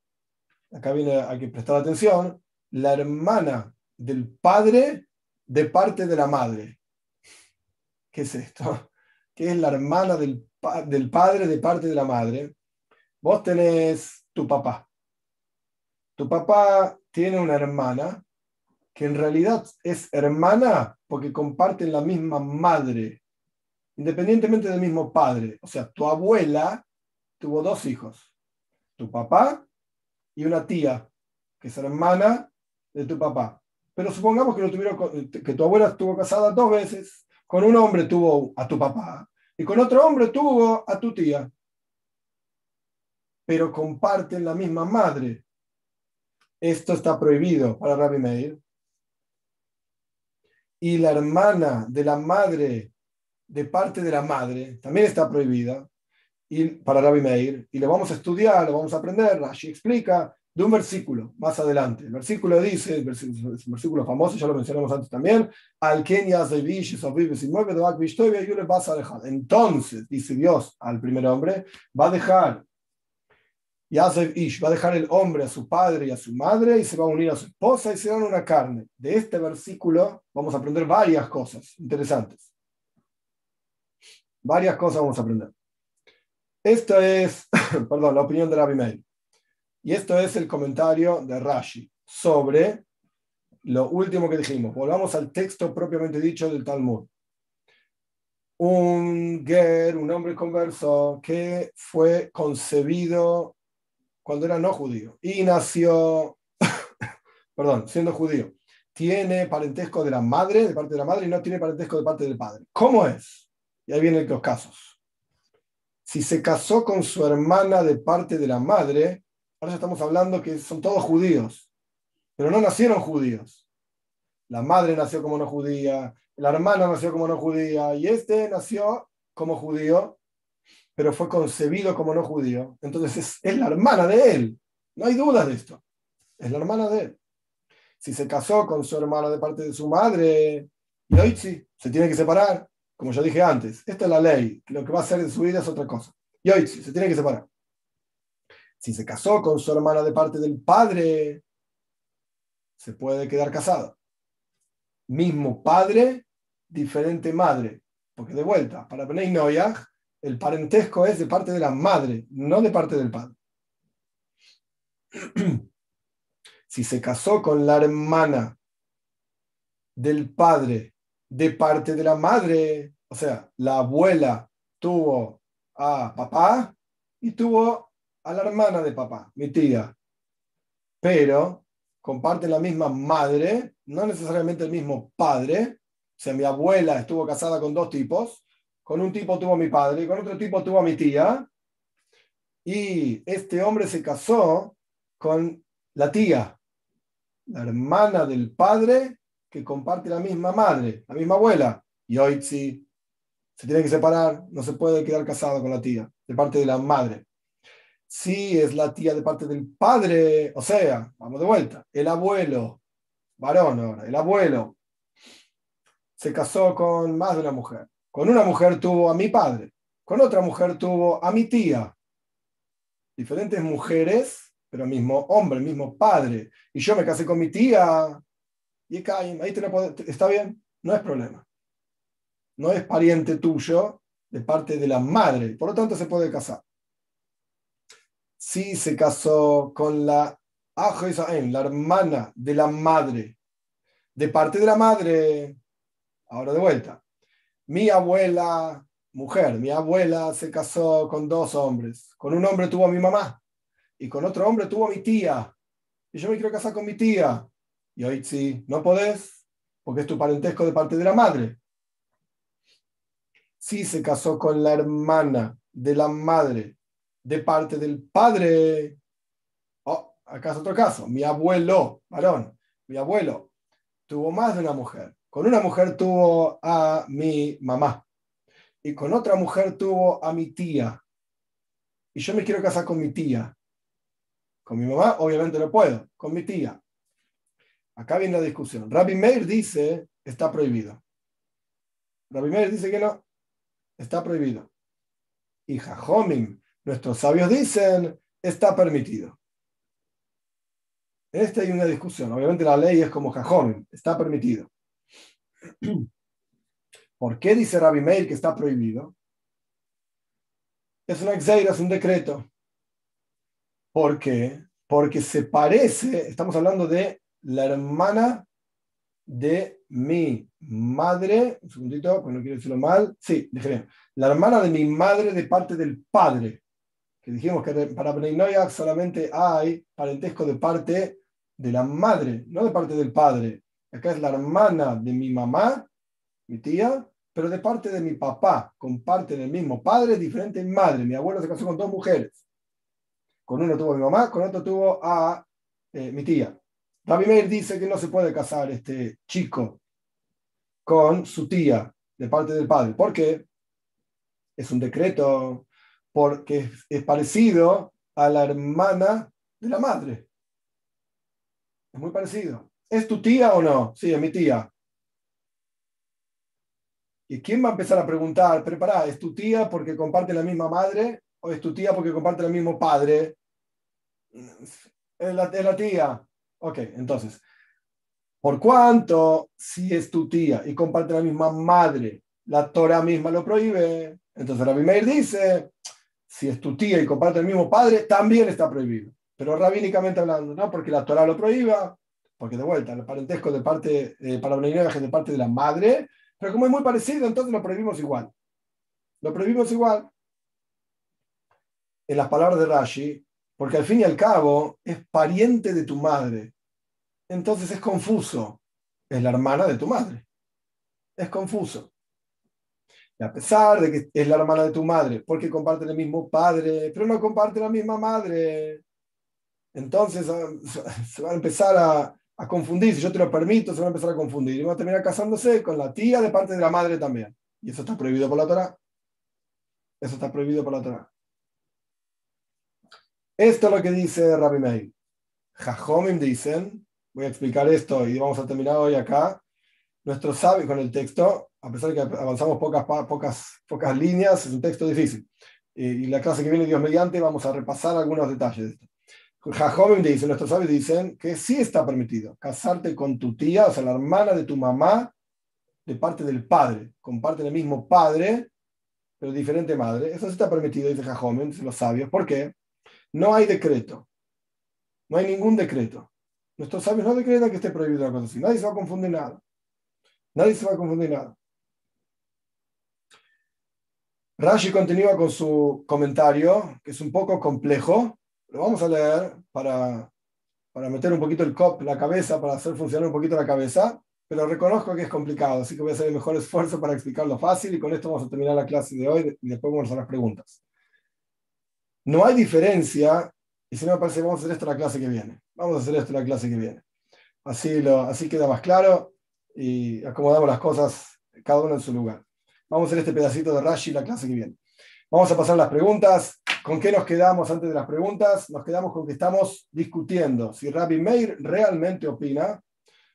acá viene, hay que prestar atención, la hermana del padre de parte de la madre. ¿Qué es esto? ¿Qué es la hermana del, del padre de parte de la madre? Vos tenés tu papá. Tu papá tiene una hermana que en realidad es hermana porque comparten la misma madre, independientemente del mismo padre. O sea, tu abuela tuvo dos hijos, tu papá y una tía, que es hermana de tu papá. Pero supongamos que, lo tuvieron, que tu abuela estuvo casada dos veces, con un hombre tuvo a tu papá y con otro hombre tuvo a tu tía. Pero comparten la misma madre. Esto está prohibido para Rabbi Meir y la hermana de la madre, de parte de la madre, también está prohibida y, para Rabbi Meir. Y lo vamos a estudiar, lo vamos a aprender. Rashi explica de un versículo más adelante. El versículo dice, el versículo, el versículo famoso, ya lo mencionamos antes también, al Entonces, dice Dios al primer hombre, va a dejar Yasef Ish va a dejar el hombre a su padre y a su madre y se va a unir a su esposa y serán una carne. De este versículo vamos a aprender varias cosas interesantes. Varias cosas vamos a aprender. Esta es, perdón, la opinión de Rabbi Meir. Y esto es el comentario de Rashi sobre lo último que dijimos. Volvamos al texto propiamente dicho del Talmud. Un ger, un hombre converso que fue concebido cuando era no judío y nació, perdón, siendo judío, tiene parentesco de la madre, de parte de la madre, y no tiene parentesco de parte del padre. ¿Cómo es? Y ahí vienen los casos. Si se casó con su hermana de parte de la madre, ahora ya estamos hablando que son todos judíos, pero no nacieron judíos. La madre nació como no judía, la hermana nació como no judía, y este nació como judío, pero fue concebido como no judío, entonces es, la hermana de él. No hay dudas de esto. Es la hermana de él. Si se casó con su hermana de parte de su madre, y hoy sí, se tiene que separar. como yo dije antes, esta es la ley, lo que va a hacer en su vida es otra cosa. Y hoy se tiene que separar. Si se casó con su hermana de parte del padre, se puede quedar casado. Mismo padre, diferente madre. Porque de vuelta, para Benay Noyag, el parentesco es de parte de la madre, no de parte del padre. si se casó con la hermana del padre de parte de la madre, o sea, la abuela tuvo a papá y tuvo a la hermana de papá, mi tía, pero comparten la misma madre, no necesariamente el mismo padre. O sea, mi abuela estuvo casada con dos tipos, con un tipo tuvo a mi padre con otro tipo tuvo a mi tía. Y este hombre se casó con la tía, la hermana del padre que comparte la misma madre, la misma abuela. Y hoy sí, se tiene que separar, no se puede quedar casado con la tía, de parte de la madre si es la tía de parte del padre, o sea, vamos de vuelta, el abuelo, varón ahora, el abuelo se casó con más de una mujer. Con una mujer tuvo a mi padre, con otra mujer tuvo a mi tía. Diferentes mujeres, pero mismo hombre, mismo padre. Y yo me casé con mi tía. Y ahí te lo está bien, no es problema. No es pariente tuyo de parte de la madre, por lo tanto se puede casar si se casó con la la hermana de la madre, de parte de la madre, ahora de vuelta, mi abuela, mujer, mi abuela se casó con dos hombres. Con un hombre tuvo a mi mamá y con otro hombre tuvo a mi tía. Y yo me quiero casar con mi tía. Y hoy sí, no podés, porque es tu parentesco de parte de la madre. Si se casó con la hermana de la madre de parte del padre. Oh, acá es otro caso. Mi abuelo, varón, mi abuelo tuvo más de una mujer. Con una mujer tuvo a mi mamá y con otra mujer tuvo a mi tía. Y yo me quiero casar con mi tía. Con mi mamá, obviamente no puedo. Con mi tía. Acá viene la discusión. Rabbi Meir dice, está prohibido. Rabbi Meir dice que no, está prohibido. Y Jajomim Nuestros sabios dicen, está permitido. En este hay una discusión. Obviamente la ley es como jajón, está permitido. ¿Por qué dice Rabbi Meir que está prohibido? Es una exeira, es un decreto. ¿Por qué? Porque se parece, estamos hablando de la hermana de mi madre, un segundito, pues no quiero decirlo mal, sí, déjeme, la hermana de mi madre de parte del padre que dijimos que para Bnei solamente hay parentesco de parte de la madre, no de parte del padre. Acá es la hermana de mi mamá, mi tía, pero de parte de mi papá, comparten el mismo padre, diferente madre. Mi abuelo se casó con dos mujeres. Con uno tuvo a mi mamá, con otro tuvo a eh, mi tía. Rabbi Meir dice que no se puede casar este chico con su tía de parte del padre. ¿Por qué? Es un decreto porque es parecido a la hermana de la madre. Es muy parecido. ¿Es tu tía o no? Sí, es mi tía. ¿Y quién va a empezar a preguntar, pero ¿es tu tía porque comparte la misma madre o es tu tía porque comparte el mismo padre? Es la tía. Ok, entonces, ¿por cuánto si es tu tía y comparte la misma madre, la Torah misma lo prohíbe? Entonces Rabbi Meir dice, si es tu tía y comparte el mismo padre, también está prohibido. Pero rabínicamente hablando, no porque la Torah lo prohíba, porque de vuelta, el parentesco de parte, eh, para es de parte de la madre, pero como es muy parecido, entonces lo prohibimos igual. Lo prohibimos igual. En las palabras de Rashi, porque al fin y al cabo es pariente de tu madre. Entonces es confuso. Es la hermana de tu madre. Es confuso a pesar de que es la hermana de tu madre, porque comparte el mismo padre, pero no comparte la misma madre, entonces ah, se va a empezar a, a confundir. Si yo te lo permito, se va a empezar a confundir. Y va a terminar casándose con la tía de parte de la madre también. Y eso está prohibido por la Torah. Eso está prohibido por la Torah. Esto es lo que dice Rabbi Meir. Jajomim dicen, voy a explicar esto y vamos a terminar hoy acá. nuestros sabios, con el texto, a pesar de que avanzamos pocas, pocas, pocas líneas, es un texto difícil. Y la clase que viene, Dios mediante, vamos a repasar algunos detalles de esto. Jajobim dice, nuestros sabios dicen que sí está permitido casarte con tu tía, o sea, la hermana de tu mamá, de parte del padre. Comparten el mismo padre, pero diferente madre. Eso sí está permitido, dice Jajobim, dicen los sabios. ¿Por qué? No hay decreto. No hay ningún decreto. Nuestros sabios no decretan que esté prohibido la cosa así. Nadie se va a confundir nada. Nadie se va a confundir nada. Rashi continúa con su comentario, que es un poco complejo. Lo vamos a leer para, para meter un poquito el cop, la cabeza, para hacer funcionar un poquito la cabeza, pero reconozco que es complicado, así que voy a hacer el mejor esfuerzo para explicarlo fácil y con esto vamos a terminar la clase de hoy y después vamos a las preguntas. No hay diferencia, y si no me parece, vamos a hacer esto la clase que viene. Vamos a hacer esto la clase que viene. Así, lo, así queda más claro y acomodamos las cosas cada uno en su lugar. Vamos a hacer este pedacito de Rashi la clase que viene. Vamos a pasar las preguntas. ¿Con qué nos quedamos antes de las preguntas? Nos quedamos con que estamos discutiendo si Rabbi Meir realmente opina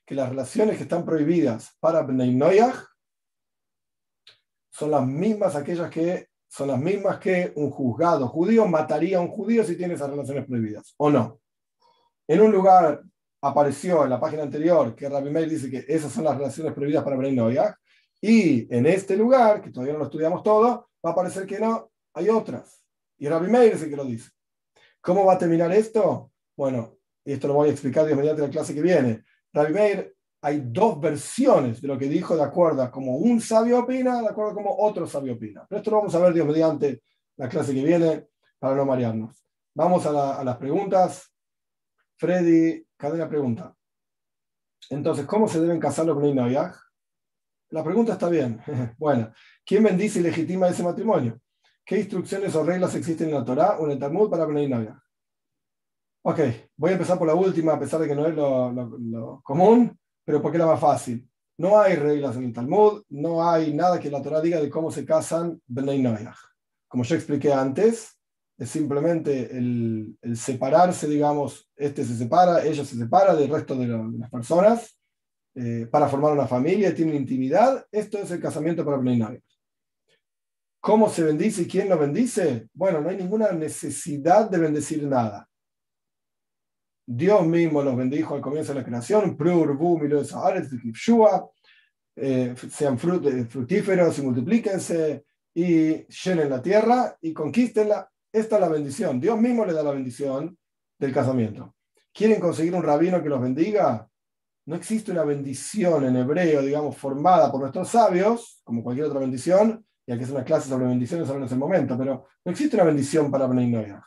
que las relaciones que están prohibidas para Bnei Noyach son las mismas aquellas que son las mismas que un juzgado judío mataría a un judío si tiene esas relaciones prohibidas, ¿o no? En un lugar apareció en la página anterior que Rabbi Meir dice que esas son las relaciones prohibidas para Bnei Noyach, y en este lugar, que todavía no lo estudiamos todo, va a parecer que no, hay otras. Y Rabbi Meir es el que lo dice. ¿Cómo va a terminar esto? Bueno, esto lo voy a explicar Dios mediante la clase que viene. Rabbi Meir, hay dos versiones de lo que dijo de acuerdo a como un sabio opina, de acuerdo a como otro sabio opina. Pero esto lo vamos a ver Dios mediante la clase que viene para no marearnos. Vamos a, las preguntas. Freddy, cadena pregunta. Entonces, ¿cómo se deben casar los Bnei la pregunta está bien. bueno, ¿quién bendice y legitima ese matrimonio? ¿Qué instrucciones o reglas existen en la Torá o en el Talmud para Bnei Novia? Ok, voy a empezar por la última, a pesar de que no es lo, común, pero porque es la más fácil. No hay reglas en el Talmud, no hay nada que la Torá diga de cómo se casan Bnei Noyach. Como yo expliqué antes, es simplemente el, separarse, digamos, este se separa, ella se separa del resto de las personas, eh, para formar una familia, tienen intimidad, esto es el casamiento para Bnei ¿Cómo se bendice y quién lo bendice? Bueno, no hay ninguna necesidad de bendecir nada. Dios mismo los bendijo al comienzo de la creación, eh, sean eh, frutíferos y multiplíquense y llenen la tierra y conquístenla. Esta es la bendición. Dios mismo le da la bendición del casamiento. ¿Quieren conseguir un rabino que los bendiga? no existe una bendición en hebreo, digamos, formada por nuestros sabios, como cualquier otra bendición, y aquí es una clase sobre bendiciones ahora en ese momento, pero no existe una bendición para Bnei Noyach.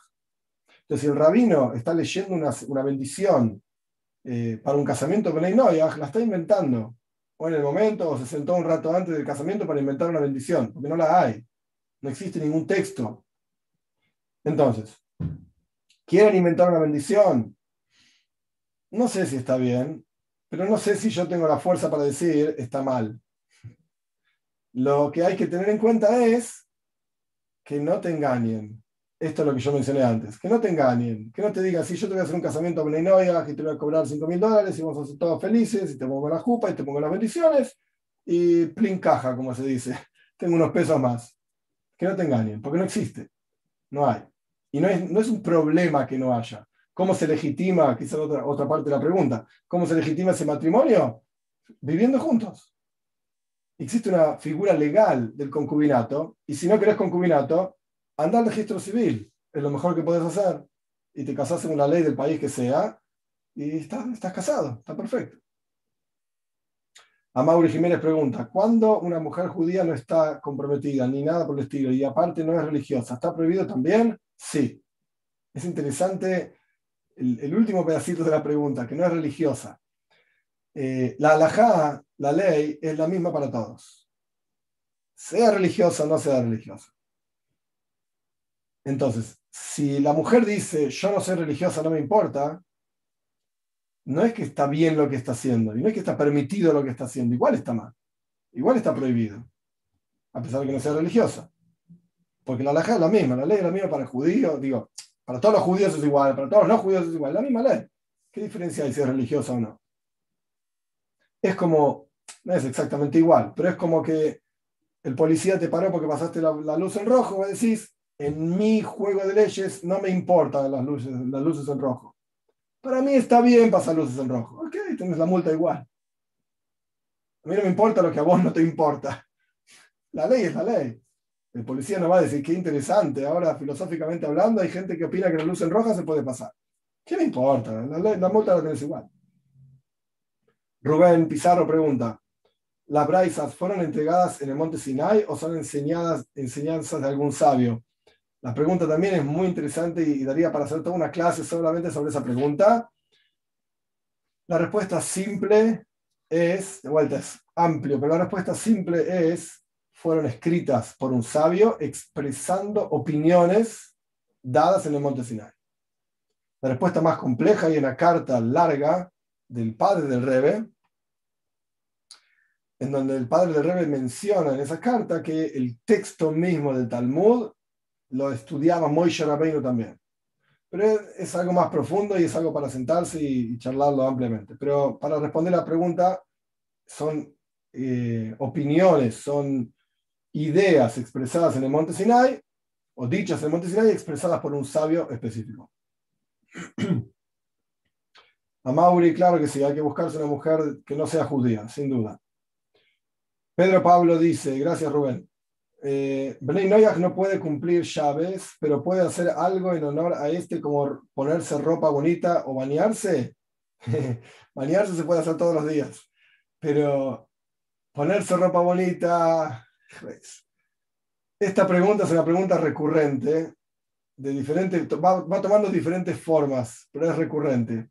Entonces, si el rabino está leyendo una, bendición eh, para un casamiento Bnei Noyach, la está inventando, o en el momento, o se sentó un rato antes del casamiento para inventar una bendición, porque no la hay. No existe ningún texto. Entonces, ¿quieren inventar una bendición? No sé si está bien, pero no sé si yo tengo la fuerza para decir está mal. Lo que hay que tener en cuenta es que no te engañen. Esto es lo que yo mencioné antes. Que no te engañen. Que no te digan, si yo te voy a hacer un casamiento a Bneinoia, que te voy a cobrar 5 mil dólares y vamos a ser todos felices y te pongo la jupa y te pongo las bendiciones y plin caja, como se dice. Tengo unos pesos más. Que no te engañen, porque no existe. No hay. Y no es, no es un problema que no haya. ¿Cómo se legitima? Quizá otra, otra parte de la pregunta. ¿Cómo se legitima ese matrimonio? Viviendo juntos. Existe una figura legal del concubinato, y si no querés concubinato, anda al registro civil. Es lo mejor que puedes hacer. Y te casas en una ley del país que sea, y estás, estás casado, está perfecto. A Mauri Jiménez pregunta, ¿cuándo una mujer judía no está comprometida ni nada por el estilo y aparte no es religiosa? ¿Está prohibido también? Sí. Es interesante el, último pedacito de la pregunta, que no es religiosa. Eh, la alajá, la ley, es la misma para todos. Sea religiosa o no sea religiosa. Entonces, si la mujer dice, yo no soy religiosa, no me importa, no es que está bien lo que está haciendo, y no es que está permitido lo que está haciendo, igual está mal, igual está prohibido, a pesar de que no sea religiosa. Porque la alajá es la misma, la ley es la misma para el judío, digo, para todos los judíos es igual, para todos los no judíos es igual. La misma ley. ¿Qué diferencia hay si es religiosa o no? Es como, no es exactamente igual, pero es como que el policía te paró porque pasaste la, luz en rojo, vos decís, en mi juego de leyes no me importan las luces, las luces en rojo. Para mí está bien pasar luces en rojo. Ok, tenés la multa igual. A mí no me importa lo que a vos no te importa. La ley es la ley. El policía no va a decir, qué interesante, ahora filosóficamente hablando hay gente que opina que la luz en roja se puede pasar. ¿Qué me importa? La, multa la tenés igual. Rubén Pizarro pregunta, ¿las braizas fueron entregadas en el monte Sinai o son enseñadas, enseñanzas de algún sabio? La pregunta también es muy interesante y daría para hacer toda una clase solamente sobre esa pregunta. La respuesta simple es, de vuelta es amplio, pero la respuesta simple es, fueron escritas por un sabio expresando opiniones dadas en el monte Sinai. La respuesta más compleja y en la carta larga del padre del Rebe, en donde el padre del Rebe menciona en esa carta que el texto mismo del Talmud lo estudiaba Moishe Rabbeinu también. Pero es, algo más profundo y es algo para sentarse y, charlarlo ampliamente. Pero para responder la pregunta, son eh, opiniones, son ideas expresadas en el Monte Sinai, o dichas en el Monte Sinai, expresadas por un sabio específico. A Mauri, claro que sí, hay que buscarse una mujer que no sea judía, sin duda. Pedro Pablo dice, gracias Rubén, eh, no puede cumplir llaves, pero puede hacer algo en honor a este como ponerse ropa bonita o bañarse. bañarse se puede hacer todos los días, pero ponerse ropa bonita... Pues, esta pregunta es una pregunta recurrente de diferentes, va, tomando diferentes formas, pero es recurrente.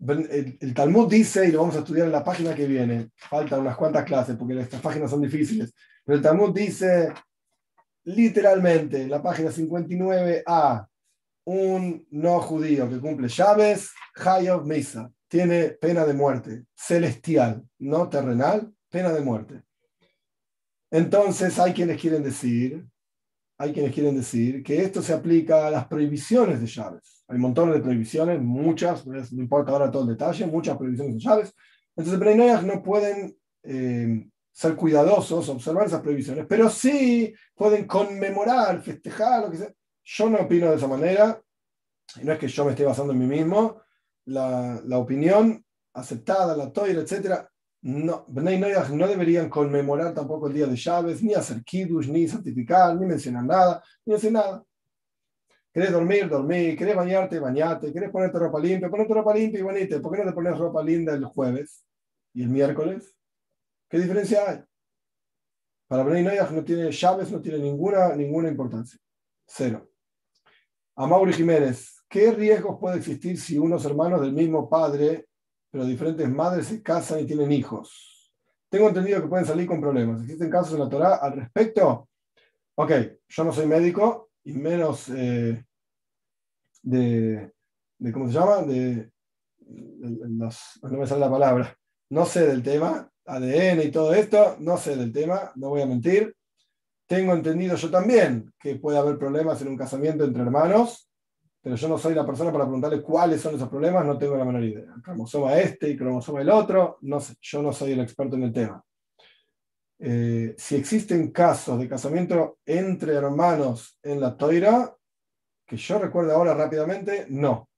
El, Talmud dice, y lo vamos a estudiar en la página que viene, faltan unas cuantas clases porque estas páginas son difíciles, pero el Talmud dice literalmente en la página 59a, un no judío que cumple llaves, Hayov Misa, tiene pena de muerte, celestial, no terrenal, pena de muerte. Entonces hay quienes quieren decir hay quienes quieren decir que esto se aplica a las prohibiciones de llaves. Hay montones de prohibiciones, muchas, no importa ahora todo el detalle, muchas prohibiciones llaves. Entonces, Breinoyas no pueden eh, ser cuidadosos, observar esas prohibiciones, pero sí pueden conmemorar, festejar, lo que sea. Yo no opino de esa manera, y no es que yo me esté basando en mí mismo, la, la opinión aceptada, la toira, etcétera, no, no deberían conmemorar tampoco el día de llaves, ni hacer kiddush, ni certificar, ni mencionar nada, ni hacer nada. ¿Querés dormir? Dormir. ¿Querés bañarte? Bañate. ¿Querés ponerte ropa limpia? Ponete ropa limpia y bonita. ¿Por qué no te pones ropa linda el jueves y el miércoles? ¿Qué diferencia hay? Para Bnei no tiene llaves, no tiene ninguna, ninguna importancia. Cero. A Mauri Jiménez, ¿qué riesgos puede existir si unos hermanos del mismo padre pero diferentes madres se casan y tienen hijos. Tengo entendido que pueden salir con problemas. ¿Existen casos en la Torah al respecto? Ok, yo no soy médico y menos eh, de, ¿cómo se llama? De, no me sale la palabra. No sé del tema, ADN y todo esto, no sé del tema, no voy a mentir. Tengo entendido yo también que puede haber problemas en un casamiento entre hermanos, pero yo no soy la persona para preguntarle cuáles son esos problemas, no tengo la menor idea. Cromosoma este y cromosoma el otro, no sé, yo no soy el experto en el tema. Eh, si existen casos de casamiento entre hermanos en la toira, que yo recuerdo ahora rápidamente, no.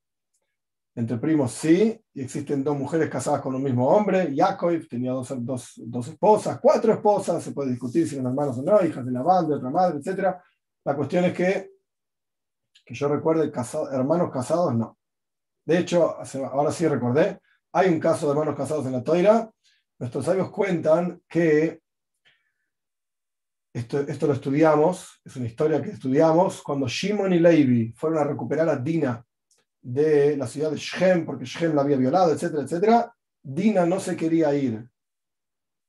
Entre primos sí, y existen dos mujeres casadas con un mismo hombre. Yaakov tenía dos, dos, esposas, cuatro esposas, se puede discutir si eran hermanos o no, hijas de la banda, de otra madre, etc. La cuestión es que que yo recuerde hermanos casados, no. De hecho, ahora sí recordé, hay un caso de hermanos casados en la Toira. Nuestros sabios cuentan que esto, esto lo estudiamos, es una historia que estudiamos, cuando Shimon y Levi fueron a recuperar a Dina de la ciudad de Shem, porque Shem la había violado, etcétera, etcétera, Dina no se quería ir.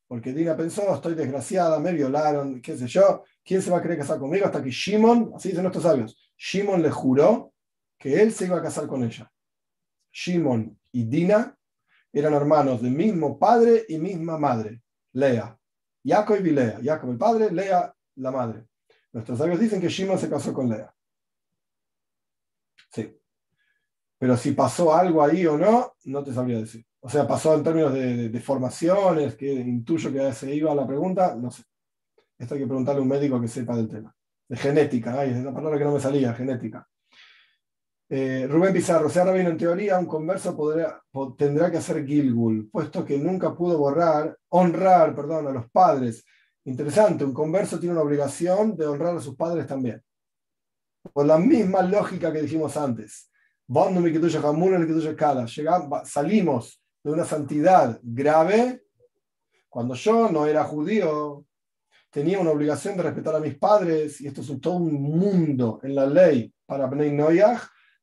Porque Dina pensó, estoy desgraciada, me violaron, qué sé yo, ¿quién se va a querer casar conmigo? Hasta que Shimon, así dicen nuestros sabios, Shimon le juró que él se iba a casar con ella. Shimon y Dina eran hermanos del mismo padre y misma madre, Lea. Jacob y Lea. Jacob el padre, Lea la madre. Nuestros sabios dicen que Shimon se casó con Lea. Sí. Pero si pasó algo ahí o no, no te sabría decir. O sea, pasó en términos de, formaciones, que intuyo que se iba la pregunta, no sé. Esto hay que preguntarle a un médico que sepa del tema. De genética, ay, es la palabra que no me salía, genética. Eh, Rubén Pizarro, sea rabino, en teoría un converso tendrá que hacer Gilgul, puesto que nunca pudo borrar, honrar, perdón, a los padres. Interesante, un converso tiene una obligación de honrar a sus padres también. Por la misma lógica que dijimos antes. Salimos de una santidad grave cuando yo no era judío, tenía una obligación de respetar a mis padres, y esto es todo un mundo en la ley para Bnei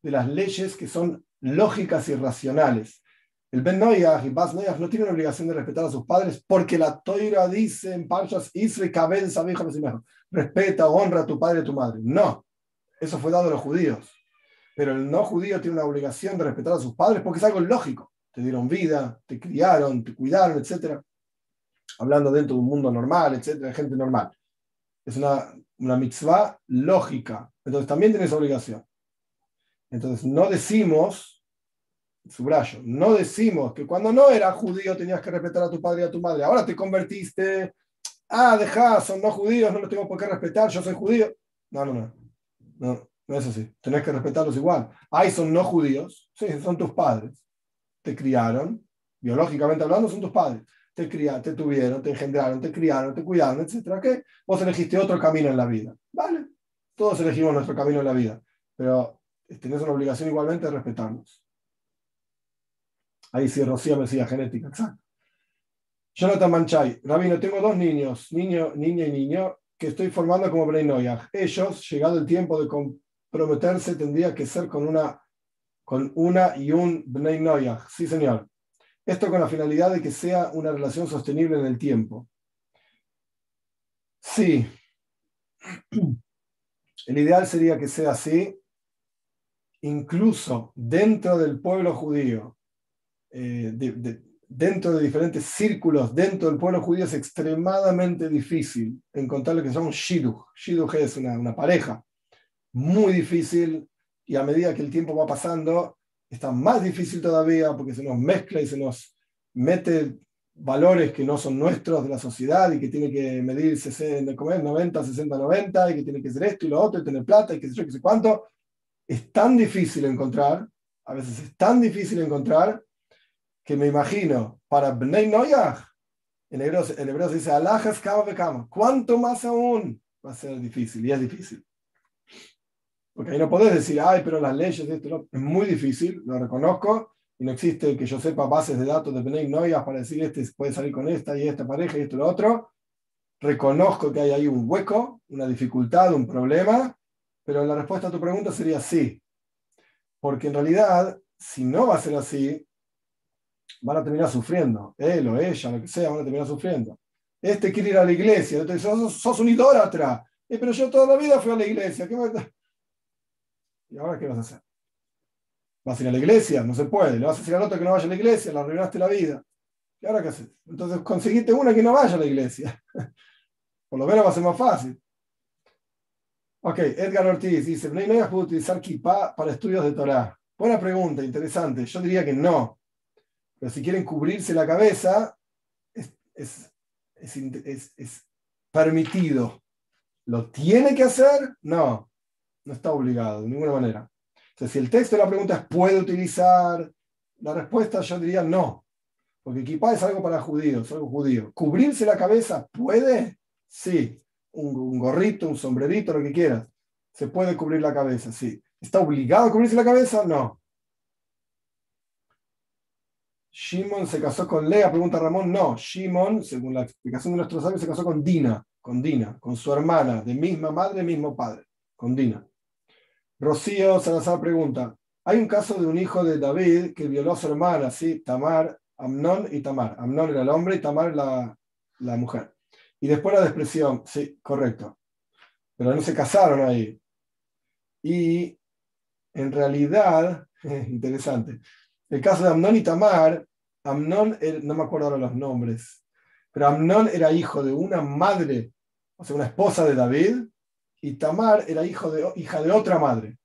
de las leyes que son lógicas y racionales. El Ben Noyach y Bas Noyach no tienen obligación de respetar a sus padres porque la Toira dice en Parshas Isre Kabel respeta, honra a tu padre y a tu madre. No, eso fue dado a los judíos. Pero el no judío tiene una obligación de respetar a sus padres porque es algo lógico. Te dieron vida, te criaron, te cuidaron, etc. Hablando dentro de un mundo normal, etc., gente normal. Es una, una mitzvah lógica. Entonces también tienes obligación. Entonces, no decimos, subrayo, no decimos que cuando no eras judío tenías que respetar a tu padre y a tu madre. Ahora te convertiste, ah, dejá, son no judíos, no los tengo por qué respetar, yo soy judío. No, no, no. No, no es así. Tenés que respetarlos igual. Ahí son no judíos, sí, son tus padres. Te criaron, biológicamente hablando, son tus padres. Te criaron, te tuvieron, te engendraron, te criaron, te cuidaron, etc. ¿Qué? Vos elegiste otro camino en la vida. Vale. Todos elegimos nuestro camino en la vida. Pero tenés una obligación igualmente de respetarnos. Ahí sí, Rocío me decía genética, exacto. Jonathan Manchay, Rabino, tengo dos niños, niño, niña y niño, que estoy formando como Bnei Ellos, llegado el tiempo de comprometerse, tendría que ser con una, con una y un Bnei Sí, señor. Esto con la finalidad de que sea una relación sostenible en el tiempo. Sí. El ideal sería que sea así, incluso dentro del pueblo judío, eh, dentro de diferentes círculos, dentro del pueblo judío es extremadamente difícil encontrar lo que se llama un shidduch. Shidduch es una, una pareja muy difícil y a medida que el tiempo va pasando está más difícil todavía porque se nos mezcla y se nos mete valores que no son nuestros de la sociedad y que tiene que medir 60, 90, 60, 90 y que tiene que ser esto y lo otro y tener plata y que sé yo, que sé cuánto es tan difícil encontrar, a veces es tan difícil encontrar, que me imagino, para Bnei Noyach, en hebreo, en hebreo se dice, Alajas kama kama, ¿cuánto más aún va a ser difícil? Y es difícil. Porque ahí no podés decir, ay, pero las leyes de esto es muy difícil, lo reconozco, y no existe que yo sepa bases de datos de Bnei Noyach para decir, este puede salir con esta y esta pareja y esto y lo otro. Reconozco que hay ahí un hueco, una dificultad, un problema, pero la respuesta a tu pregunta sería sí. Porque en realidad, si no va a ser así, van a terminar sufriendo. Él o ella, lo que sea, van a terminar sufriendo. Este quiere ir a la iglesia, te sos, sos un idólatra. Eh, pero yo toda la vida fui a la iglesia. ¿Qué ¿Y ahora qué vas a hacer? ¿Vas a ir a la iglesia? No se puede. Le vas a decir al otro que no vaya a la iglesia, le arruinaste la vida. ¿Y ahora qué haces? Entonces conseguiste una que no vaya a la iglesia. Por lo menos va a ser más fácil. Ok, Edgar Ortiz dice, ¿no hay puede utilizar kippah para estudios de Torah? Buena pregunta, interesante. Yo diría que no. Pero si quieren cubrirse la cabeza, es, es, es, es permitido. ¿Lo tiene que hacer? No, no está obligado, de ninguna manera. Entonces, si el texto de la pregunta es ¿puede utilizar? La respuesta yo diría no. Porque kippah es algo para judíos, algo judío. ¿Cubrirse la cabeza puede? Sí un, gorrito, un sombrerito, lo que quieras. Se puede cubrir la cabeza, sí. ¿Está obligado a cubrirse la cabeza? No. Shimon se casó con Lea, pregunta Ramón. No, Shimon, según la explicación de nuestros sabios, se casó con Dina, con Dina, con su hermana, de misma madre, mismo padre, con Dina. Rocío Salazar pregunta: hay un caso de un hijo de David que violó a su hermana, ¿sí? Tamar, Amnón y Tamar. Amnón era el hombre y Tamar la, la mujer. Y después la depresión, sí, correcto. Pero no se casaron ahí. Y en realidad, interesante, el caso de Amnón y Tamar, Amnón, no me acuerdo ahora los nombres, pero Amnón era hijo de una madre, o sea, una esposa de David, y Tamar era hijo de, hija de otra madre.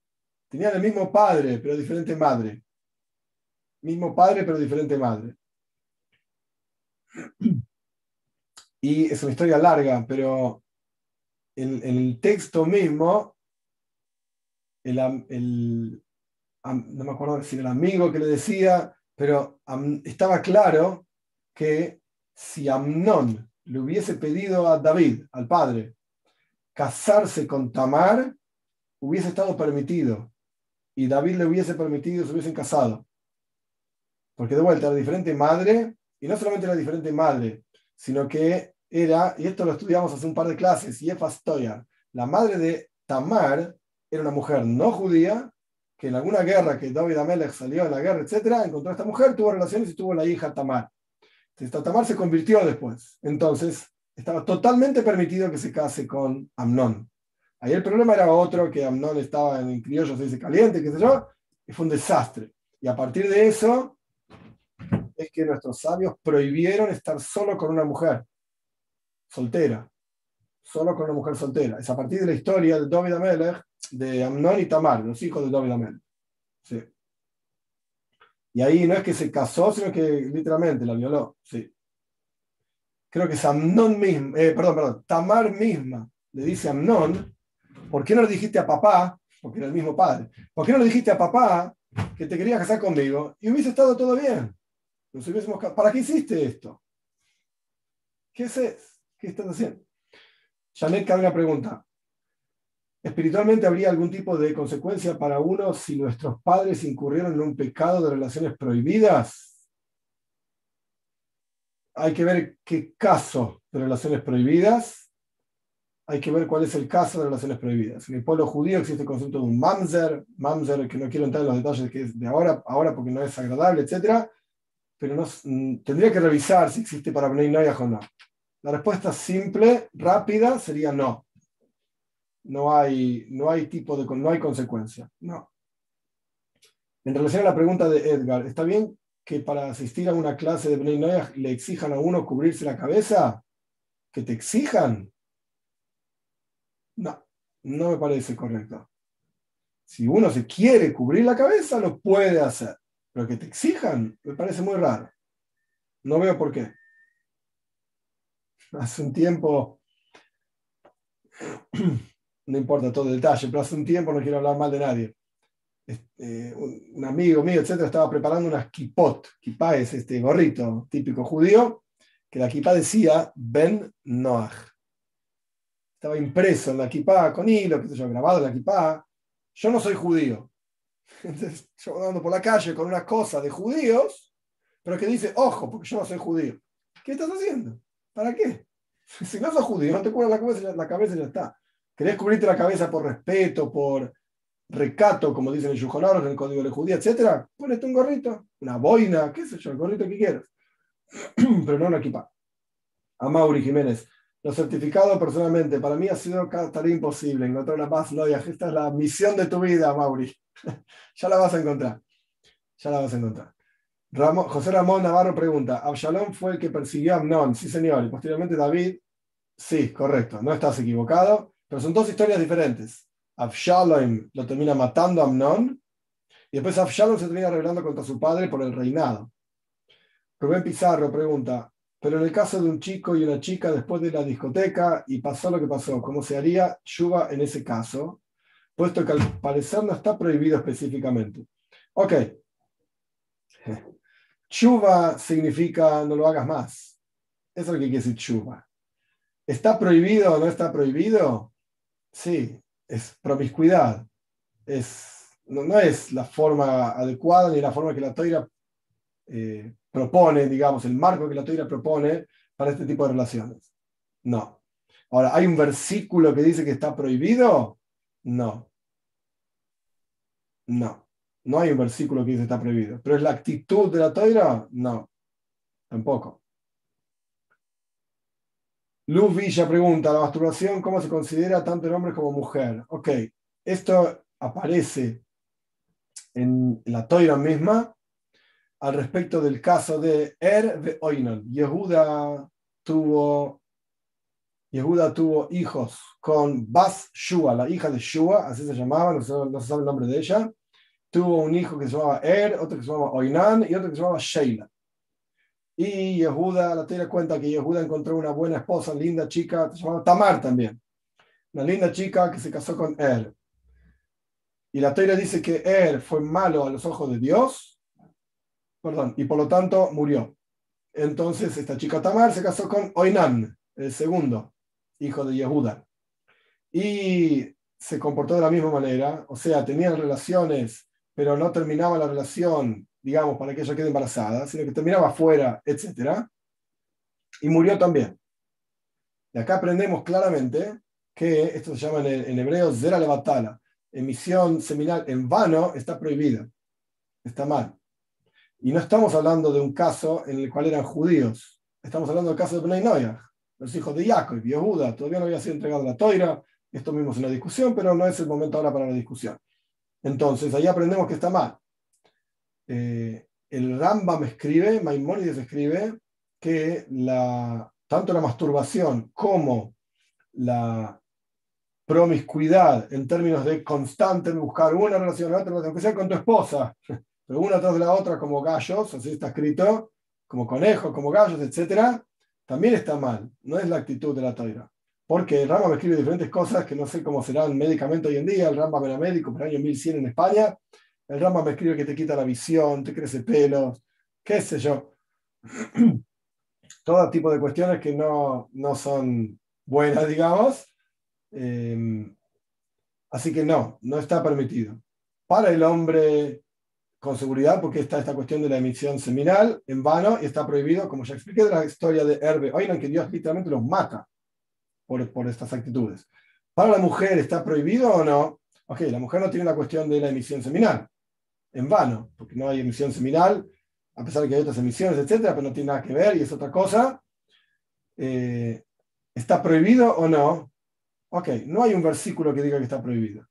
Tenían el mismo padre, pero diferente madre. Mismo padre, pero diferente madre. Y es una historia larga, pero en, el texto mismo, el, no me acuerdo si el amigo que le decía, pero estaba claro que si Amnón le hubiese pedido a David, al padre, casarse con Tamar, hubiese estado permitido. Y David le hubiese permitido, se hubiesen casado. Porque de vuelta, era diferente madre, y no solamente era diferente madre, sino que era, y esto lo estudiamos hace un par de clases, y Stoya, la madre de Tamar, era una mujer no judía, que en alguna guerra que David Amelech salió de la guerra, etcétera, encontró a esta mujer, tuvo relaciones y tuvo la hija Tamar. Esta Tamar se convirtió después. Entonces, estaba totalmente permitido que se case con Amnón. Ahí el problema era otro, que Amnón estaba en criollo, se dice caliente, qué sé yo, y fue un desastre. Y a partir de eso, es que nuestros sabios prohibieron estar solo con una mujer soltera. Solo con una mujer soltera. Es a partir de la historia de David Amelech, de Amnón y Tamar, los hijos de David Amelech. Sí. Y ahí no es que se casó, sino que literalmente la violó. Sí. Creo que es Amnón mismo, eh, perdón, perdón, Tamar misma le dice a ¿por qué no le dijiste a papá, porque era el mismo padre, ¿por qué no le dijiste a papá que te quería casar conmigo y hubiese estado todo bien? ¿Para qué hiciste esto? ¿Qué es ¿Qué estás haciendo? Janet una pregunta. ¿Espiritualmente habría algún tipo de consecuencia para uno si nuestros padres incurrieron en un pecado de relaciones prohibidas? Hay que ver qué caso de relaciones prohibidas. Hay que ver cuál es el caso de relaciones prohibidas. En el pueblo judío existe el concepto de un mamzer, mamzer que no quiero entrar en los detalles que es de ahora, ahora porque no es agradable, etc. Pero mm, tendría que revisar si existe para Bnei Noyah o no. La respuesta simple, rápida, sería no no hay, no hay tipo de, no hay consecuencia. No. En relación a la pregunta de Edgar, ¿está bien que para asistir a una clase de Bnei le exijan a uno cubrirse la cabeza? ¿Que te exijan? No, no me parece correcto. Si uno se quiere cubrir la cabeza, lo puede hacer. Pero que te exijan, me parece muy raro. No veo por qué. Hace un tiempo no importa todo el detalle, pero hace un tiempo no quiero hablar mal de nadie. Este, un, amigo mío, etcétera, estaba preparando unas kipot. Kipá es este gorrito típico judío, que la kipá decía Ben Noach. Estaba impreso en la kipá con hilo, que sé yo, grabado en la kipá. Yo no soy judío. Entonces, yo andando por la calle con una cosa de judíos, pero que dice, ojo, porque yo no soy judío. ¿Qué estás haciendo? ¿Para qué? Si no sos judío, no te cubras la cabeza, la cabeza ya está. ¿Querés cubrirte la cabeza por respeto, por recato, como dicen en Yujonor, en el código de judía, etcétera? Ponete un gorrito, una boina, qué sé yo, el gorrito que quieras. Pero no una equipa. A Mauri Jiménez. Lo certificado personalmente, para mí ha sido tarea imposible encontrar una paz loya. Esta es la misión de tu vida, Mauri. ya la vas a encontrar. Ya la vas a encontrar. José Ramón Navarro pregunta: ¿Absalón fue el que persiguió a Amnón? Sí, señor. Y posteriormente David. Sí, correcto. No estás equivocado. Pero son dos historias diferentes. Absalom lo termina matando a Amnon y después Absalom se termina rebelando contra su padre por el reinado. Rubén Pizarro pregunta, pero en el caso de un chico y una chica después de la discoteca y pasó lo que pasó, ¿cómo se haría Shuba en ese caso? Puesto que al parecer no está prohibido específicamente. Ok. Chuba significa no lo hagas más. Eso es lo que quiere decir chuba. ¿Está prohibido o no está prohibido? Sí, es promiscuidad. Es, no, es la forma adecuada ni la forma que la toira eh, propone, digamos, el marco que la toira propone para este tipo de relaciones. No. Ahora, ¿hay un versículo que dice que está prohibido? No. No. No hay un versículo que dice está prohibido. ¿Pero es la actitud de la toira? No. Tampoco. Luz Villa pregunta, ¿la masturbación cómo se considera tanto en hombre como mujer? Ok, esto aparece en la Toira misma al respecto del caso de Er de Oinon. Yehuda tuvo, Yehuda tuvo hijos con Bas Shua, la hija de Shua, así se llamaba, no se, sabe el nombre de ella. Tuvo un hijo que se llamaba Er, otro que se llamaba Oinan y otro que se llamaba Sheila. Y Yehuda, la Torah cuenta que Yehuda encontró una buena esposa, linda chica, se llamaba Tamar también. Una linda chica que se casó con él. Y la Torah dice que él fue malo a los ojos de Dios, perdón, y por lo tanto murió. Entonces esta chica Tamar se casó con Oinan, el segundo hijo de Yehuda. Y se comportó de la misma manera, o sea, tenían relaciones, pero no terminaba la relación, digamos, para que ella quede embarazada, sino que terminaba afuera, etc. Y murió también. Y acá aprendemos claramente que esto se llama en, hebreo Zera Levatala, emisión seminal en vano está prohibida, está mal. Y no estamos hablando de un caso en el cual eran judíos, estamos hablando del caso de Bnei Noyah, los hijos de Jacob y Yehuda, todavía no había sido entregado la toira, esto mismo es una discusión, pero no es el momento ahora para la discusión. Entonces, ahí aprendemos que está mal. Eh, el Rambam escribe, Maimónides escribe, que tanto la masturbación como la promiscuidad en términos de constante buscar una relación, otra, aunque sea con tu esposa, pero una tras la otra como gallos, así está escrito, como conejos, como gallos, etc., también está mal. No es la actitud de la toira porque el Rambam escribe diferentes cosas que no sé cómo serán médicamente hoy en día. El Rambam era médico por el año 1100 en España. El Rambam escribe que te quita la visión, te crece pelos, qué sé yo. Todo tipo de cuestiones que no, no son buenas, digamos. Eh, así que no, no está permitido. Para el hombre con seguridad, porque está esta cuestión de la emisión seminal en vano y está prohibido, como ya expliqué de la historia de Herbe. Oigan que Dios literalmente los mata por, estas actitudes. ¿Para la mujer está prohibido o no? Ok, la mujer no tiene la cuestión de la emisión seminal, en vano, porque no hay emisión seminal, a pesar de que hay otras emisiones, etcétera, pero no tiene nada que ver y es otra cosa. Eh, ¿Está prohibido o no? Ok, no hay un versículo que diga que está prohibido.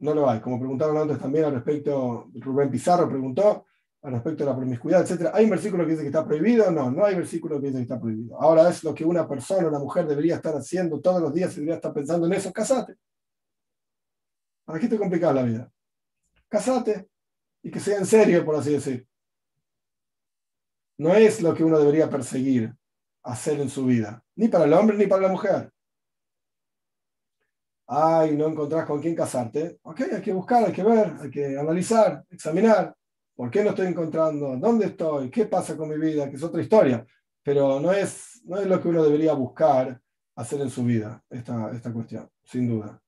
No lo hay. Como preguntaron antes también al respecto, Rubén Pizarro preguntó, al respecto de la promiscuidad, etc. ¿Hay un versículo que dice que está prohibido? No, no hay versículo que dice que está prohibido. Ahora es lo que una persona, una mujer debería estar haciendo todos los días y debería estar pensando en eso, casate. ¿Para qué te complicas la vida? Casate y que sea en serio, por así decir. No es lo que uno debería perseguir, hacer en su vida, ni para el hombre ni para la mujer. Ay, no encontrás con quién casarte. Ok, hay que buscar, hay que ver, hay que analizar, examinar. ¿Por qué no estoy encontrando? ¿Dónde estoy? ¿Qué pasa con mi vida? Que es otra historia. Pero no es, no es lo que uno debería buscar hacer en su vida, esta, esta cuestión, sin duda.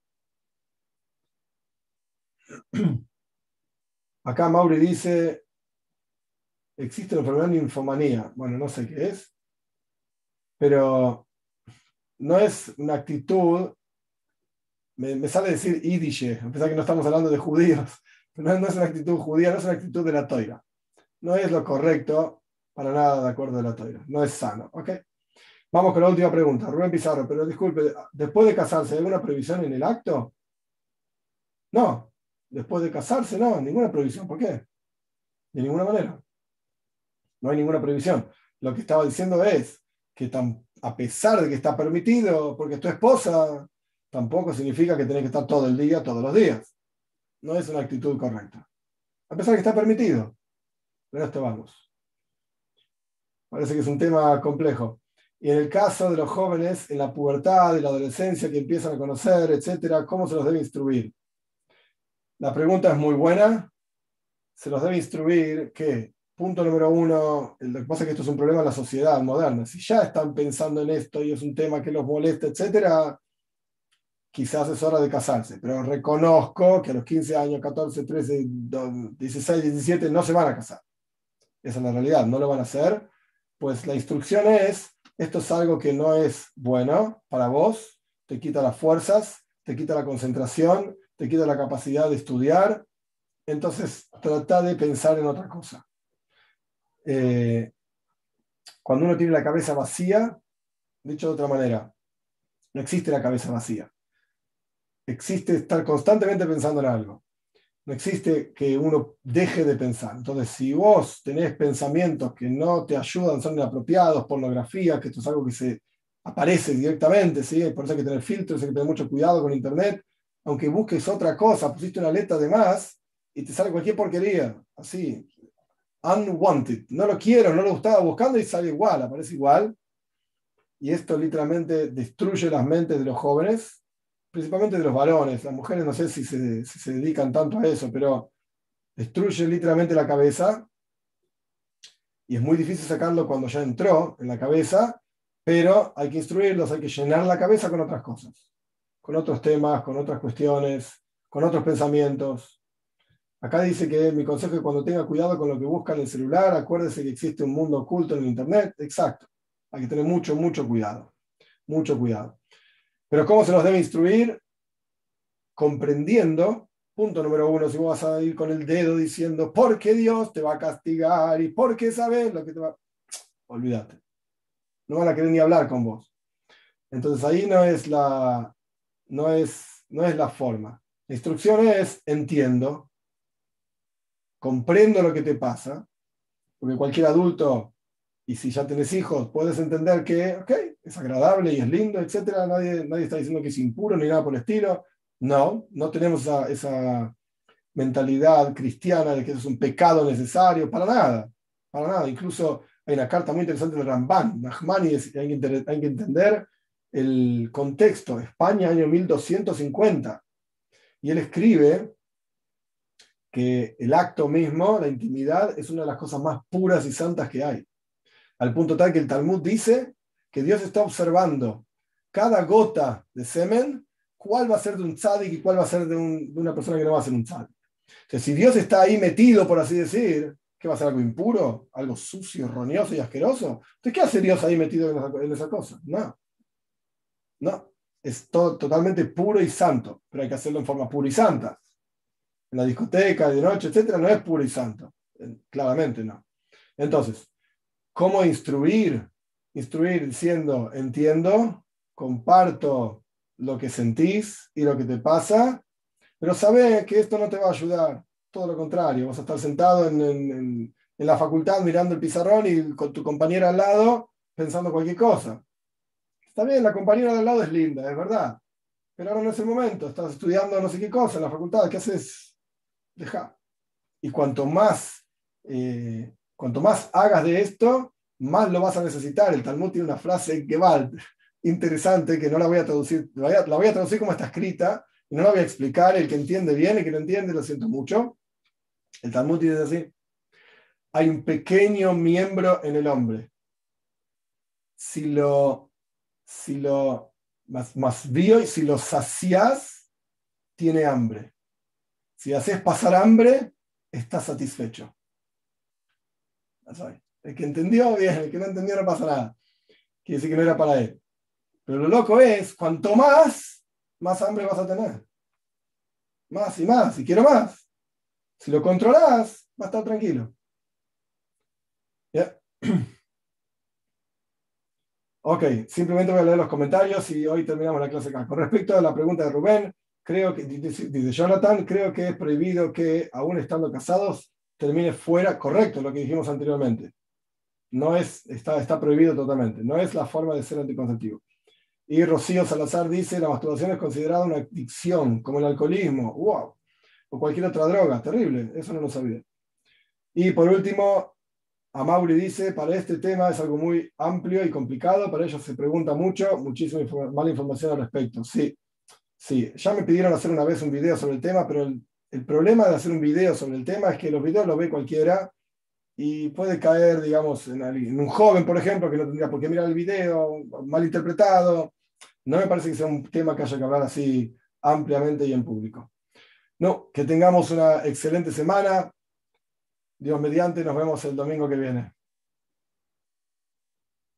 Acá Mauri dice, existe la enfermedad de ninfomanía. Bueno, no sé qué es, pero no es una actitud, me, sale decir idishe, a pesar que no estamos hablando de judíos, no, es una actitud judía, no es una actitud de la toira. No es lo correcto para nada de acuerdo de la toira. No es sano. ¿ok? Vamos con la última pregunta. Rubén Pizarro, pero disculpe, ¿después de casarse hay alguna previsión en el acto? No. Después de casarse, no, ninguna previsión. ¿Por qué? De ninguna manera. No hay ninguna previsión. Lo que estaba diciendo es que a pesar de que está permitido, porque es tu esposa, tampoco significa que tenés que estar todo el día, todos los días no es una actitud correcta. A pesar de que está permitido. Pero esto vamos. Parece que es un tema complejo. Y en el caso de los jóvenes, en la pubertad, y la adolescencia, que empiezan a conocer, etcétera, ¿cómo se los debe instruir? La pregunta es muy buena. Se los debe instruir que, punto número uno, lo que pasa es que esto es un problema en la sociedad moderna. Si ya están pensando en esto y es un tema que los molesta, etcétera, quizás es hora de casarse, pero reconozco que a los 15 años, 14, 13, 16, 17 no se van a casar. Esa es la realidad, no lo van a hacer. Pues la instrucción es, esto es algo que no es bueno para vos, te quita las fuerzas, te quita la concentración, te quita la capacidad de estudiar, entonces trata de pensar en otra cosa. Eh, cuando uno tiene la cabeza vacía, dicho de otra manera, no existe la cabeza vacía existe estar constantemente pensando en algo. No existe que uno deje de pensar. Entonces, si vos tenés pensamientos que no te ayudan, son inapropiados, pornografía, que esto es algo que se aparece directamente, ¿sí? por eso hay que tener filtros, hay que tener mucho cuidado con Internet. Aunque busques otra cosa, pusiste una letra de más y te sale cualquier porquería, así. unwanted. No lo quiero, no lo estaba buscando y sale igual, aparece igual. Y esto literalmente destruye las mentes de los jóvenes, principalmente de los varones. Las mujeres no sé si se, dedican tanto a eso, pero destruye literalmente la cabeza. Y es muy difícil sacarlo cuando ya entró en la cabeza, pero hay que instruirlos, hay que llenar la cabeza con otras cosas, con otros temas, con otras cuestiones, con otros pensamientos. Acá dice que mi consejo es cuando tenga cuidado con lo que busca en el celular, acuérdese que existe un mundo oculto en el Internet. Exacto. Hay que tener mucho, mucho cuidado. Mucho cuidado. Pero ¿cómo se los debe instruir? Comprendiendo, punto número uno, si vos vas a ir con el dedo diciendo, ¿por qué Dios te va a castigar? ¿Y por qué sabes lo que te va? Olvídate. No van a querer ni hablar con vos. Entonces ahí no es la, no es, no es la forma. La instrucción es, entiendo, comprendo lo que te pasa, porque cualquier adulto, y si ya tenés hijos, puedes entender que, ok, es agradable y es lindo, etc. Nadie, nadie está diciendo que es impuro ni nada por el estilo. No, no tenemos esa, mentalidad cristiana de que eso es un pecado necesario, para nada, para nada. Incluso hay una carta muy interesante de Ramban, Nachmani, hay que, hay que entender el contexto, España año 1250. Y él escribe que el acto mismo, la intimidad, es una de las cosas más puras y santas que hay. Al punto tal que el Talmud dice que Dios está observando cada gota de semen, cuál va a ser de un tzadik y cuál va a ser de, una persona que no va a ser un tzadik. O si Dios está ahí metido, por así decir, ¿qué va a ser algo impuro? ¿Algo sucio, roñoso y asqueroso? Entonces, ¿qué hace Dios ahí metido en esa, en cosa? No. No. Es todo, totalmente puro y santo, pero hay que hacerlo en forma pura y santa en la discoteca, de noche, etcétera, no es puro y santo. Eh, claramente no. Entonces, ¿cómo instruir? Instruir diciendo, entiendo, comparto lo que sentís y lo que te pasa, pero sabes que esto no te va a ayudar. Todo lo contrario, vas a estar sentado en, en la facultad mirando el pizarrón y con tu compañera al lado pensando cualquier cosa. Está bien, la compañera de al lado es linda, es verdad. Pero ahora no es el momento, estás estudiando no sé qué cosa en la facultad, ¿qué haces? deja. Y cuanto más, eh, cuanto más hagas de esto, más lo vas a necesitar. El Talmud tiene una frase que va interesante que no la voy a traducir, la voy a, traducir como está escrita y no la voy a explicar. El que entiende bien, el que no entiende, lo siento mucho. El Talmud dice así: hay un pequeño miembro en el hombre. Si lo, si lo más, más y si lo sacias, tiene hambre. Si haces pasar hambre, estás satisfecho. El que entendió, bien, el que no entendió no pasa nada. Quiere decir que no era para él. Pero lo loco es, cuanto más, más hambre vas a tener. Más y más, y quiero más. Si lo controlas, va a estar tranquilo. Ok, simplemente voy a leer los comentarios y hoy terminamos la clase acá. Con respecto a la pregunta de Rubén, creo que, dice Jonathan, creo que es prohibido que, aún estando casados, termine fuera, correcto lo que dijimos anteriormente. No es, está, está prohibido totalmente, no es la forma de ser anticonceptivo. Y Rocío Salazar dice, la masturbación es considerada una adicción, como el alcoholismo, wow, o cualquier otra droga, terrible, eso no lo sabía. Y por último, Amauri dice, para este tema es algo muy amplio y complicado, para ellos se pregunta mucho, muchísima mala información al respecto. Sí, Sí, ya me pidieron hacer una vez un video sobre el tema, pero el, problema de hacer un video sobre el tema es que los videos los ve cualquiera y puede caer, digamos, en, un joven, por ejemplo, que no tendría por qué mirar el video, mal interpretado. No me parece que sea un tema que haya que hablar así ampliamente y en público. No, que tengamos una excelente semana. Dios mediante, nos vemos el domingo que viene.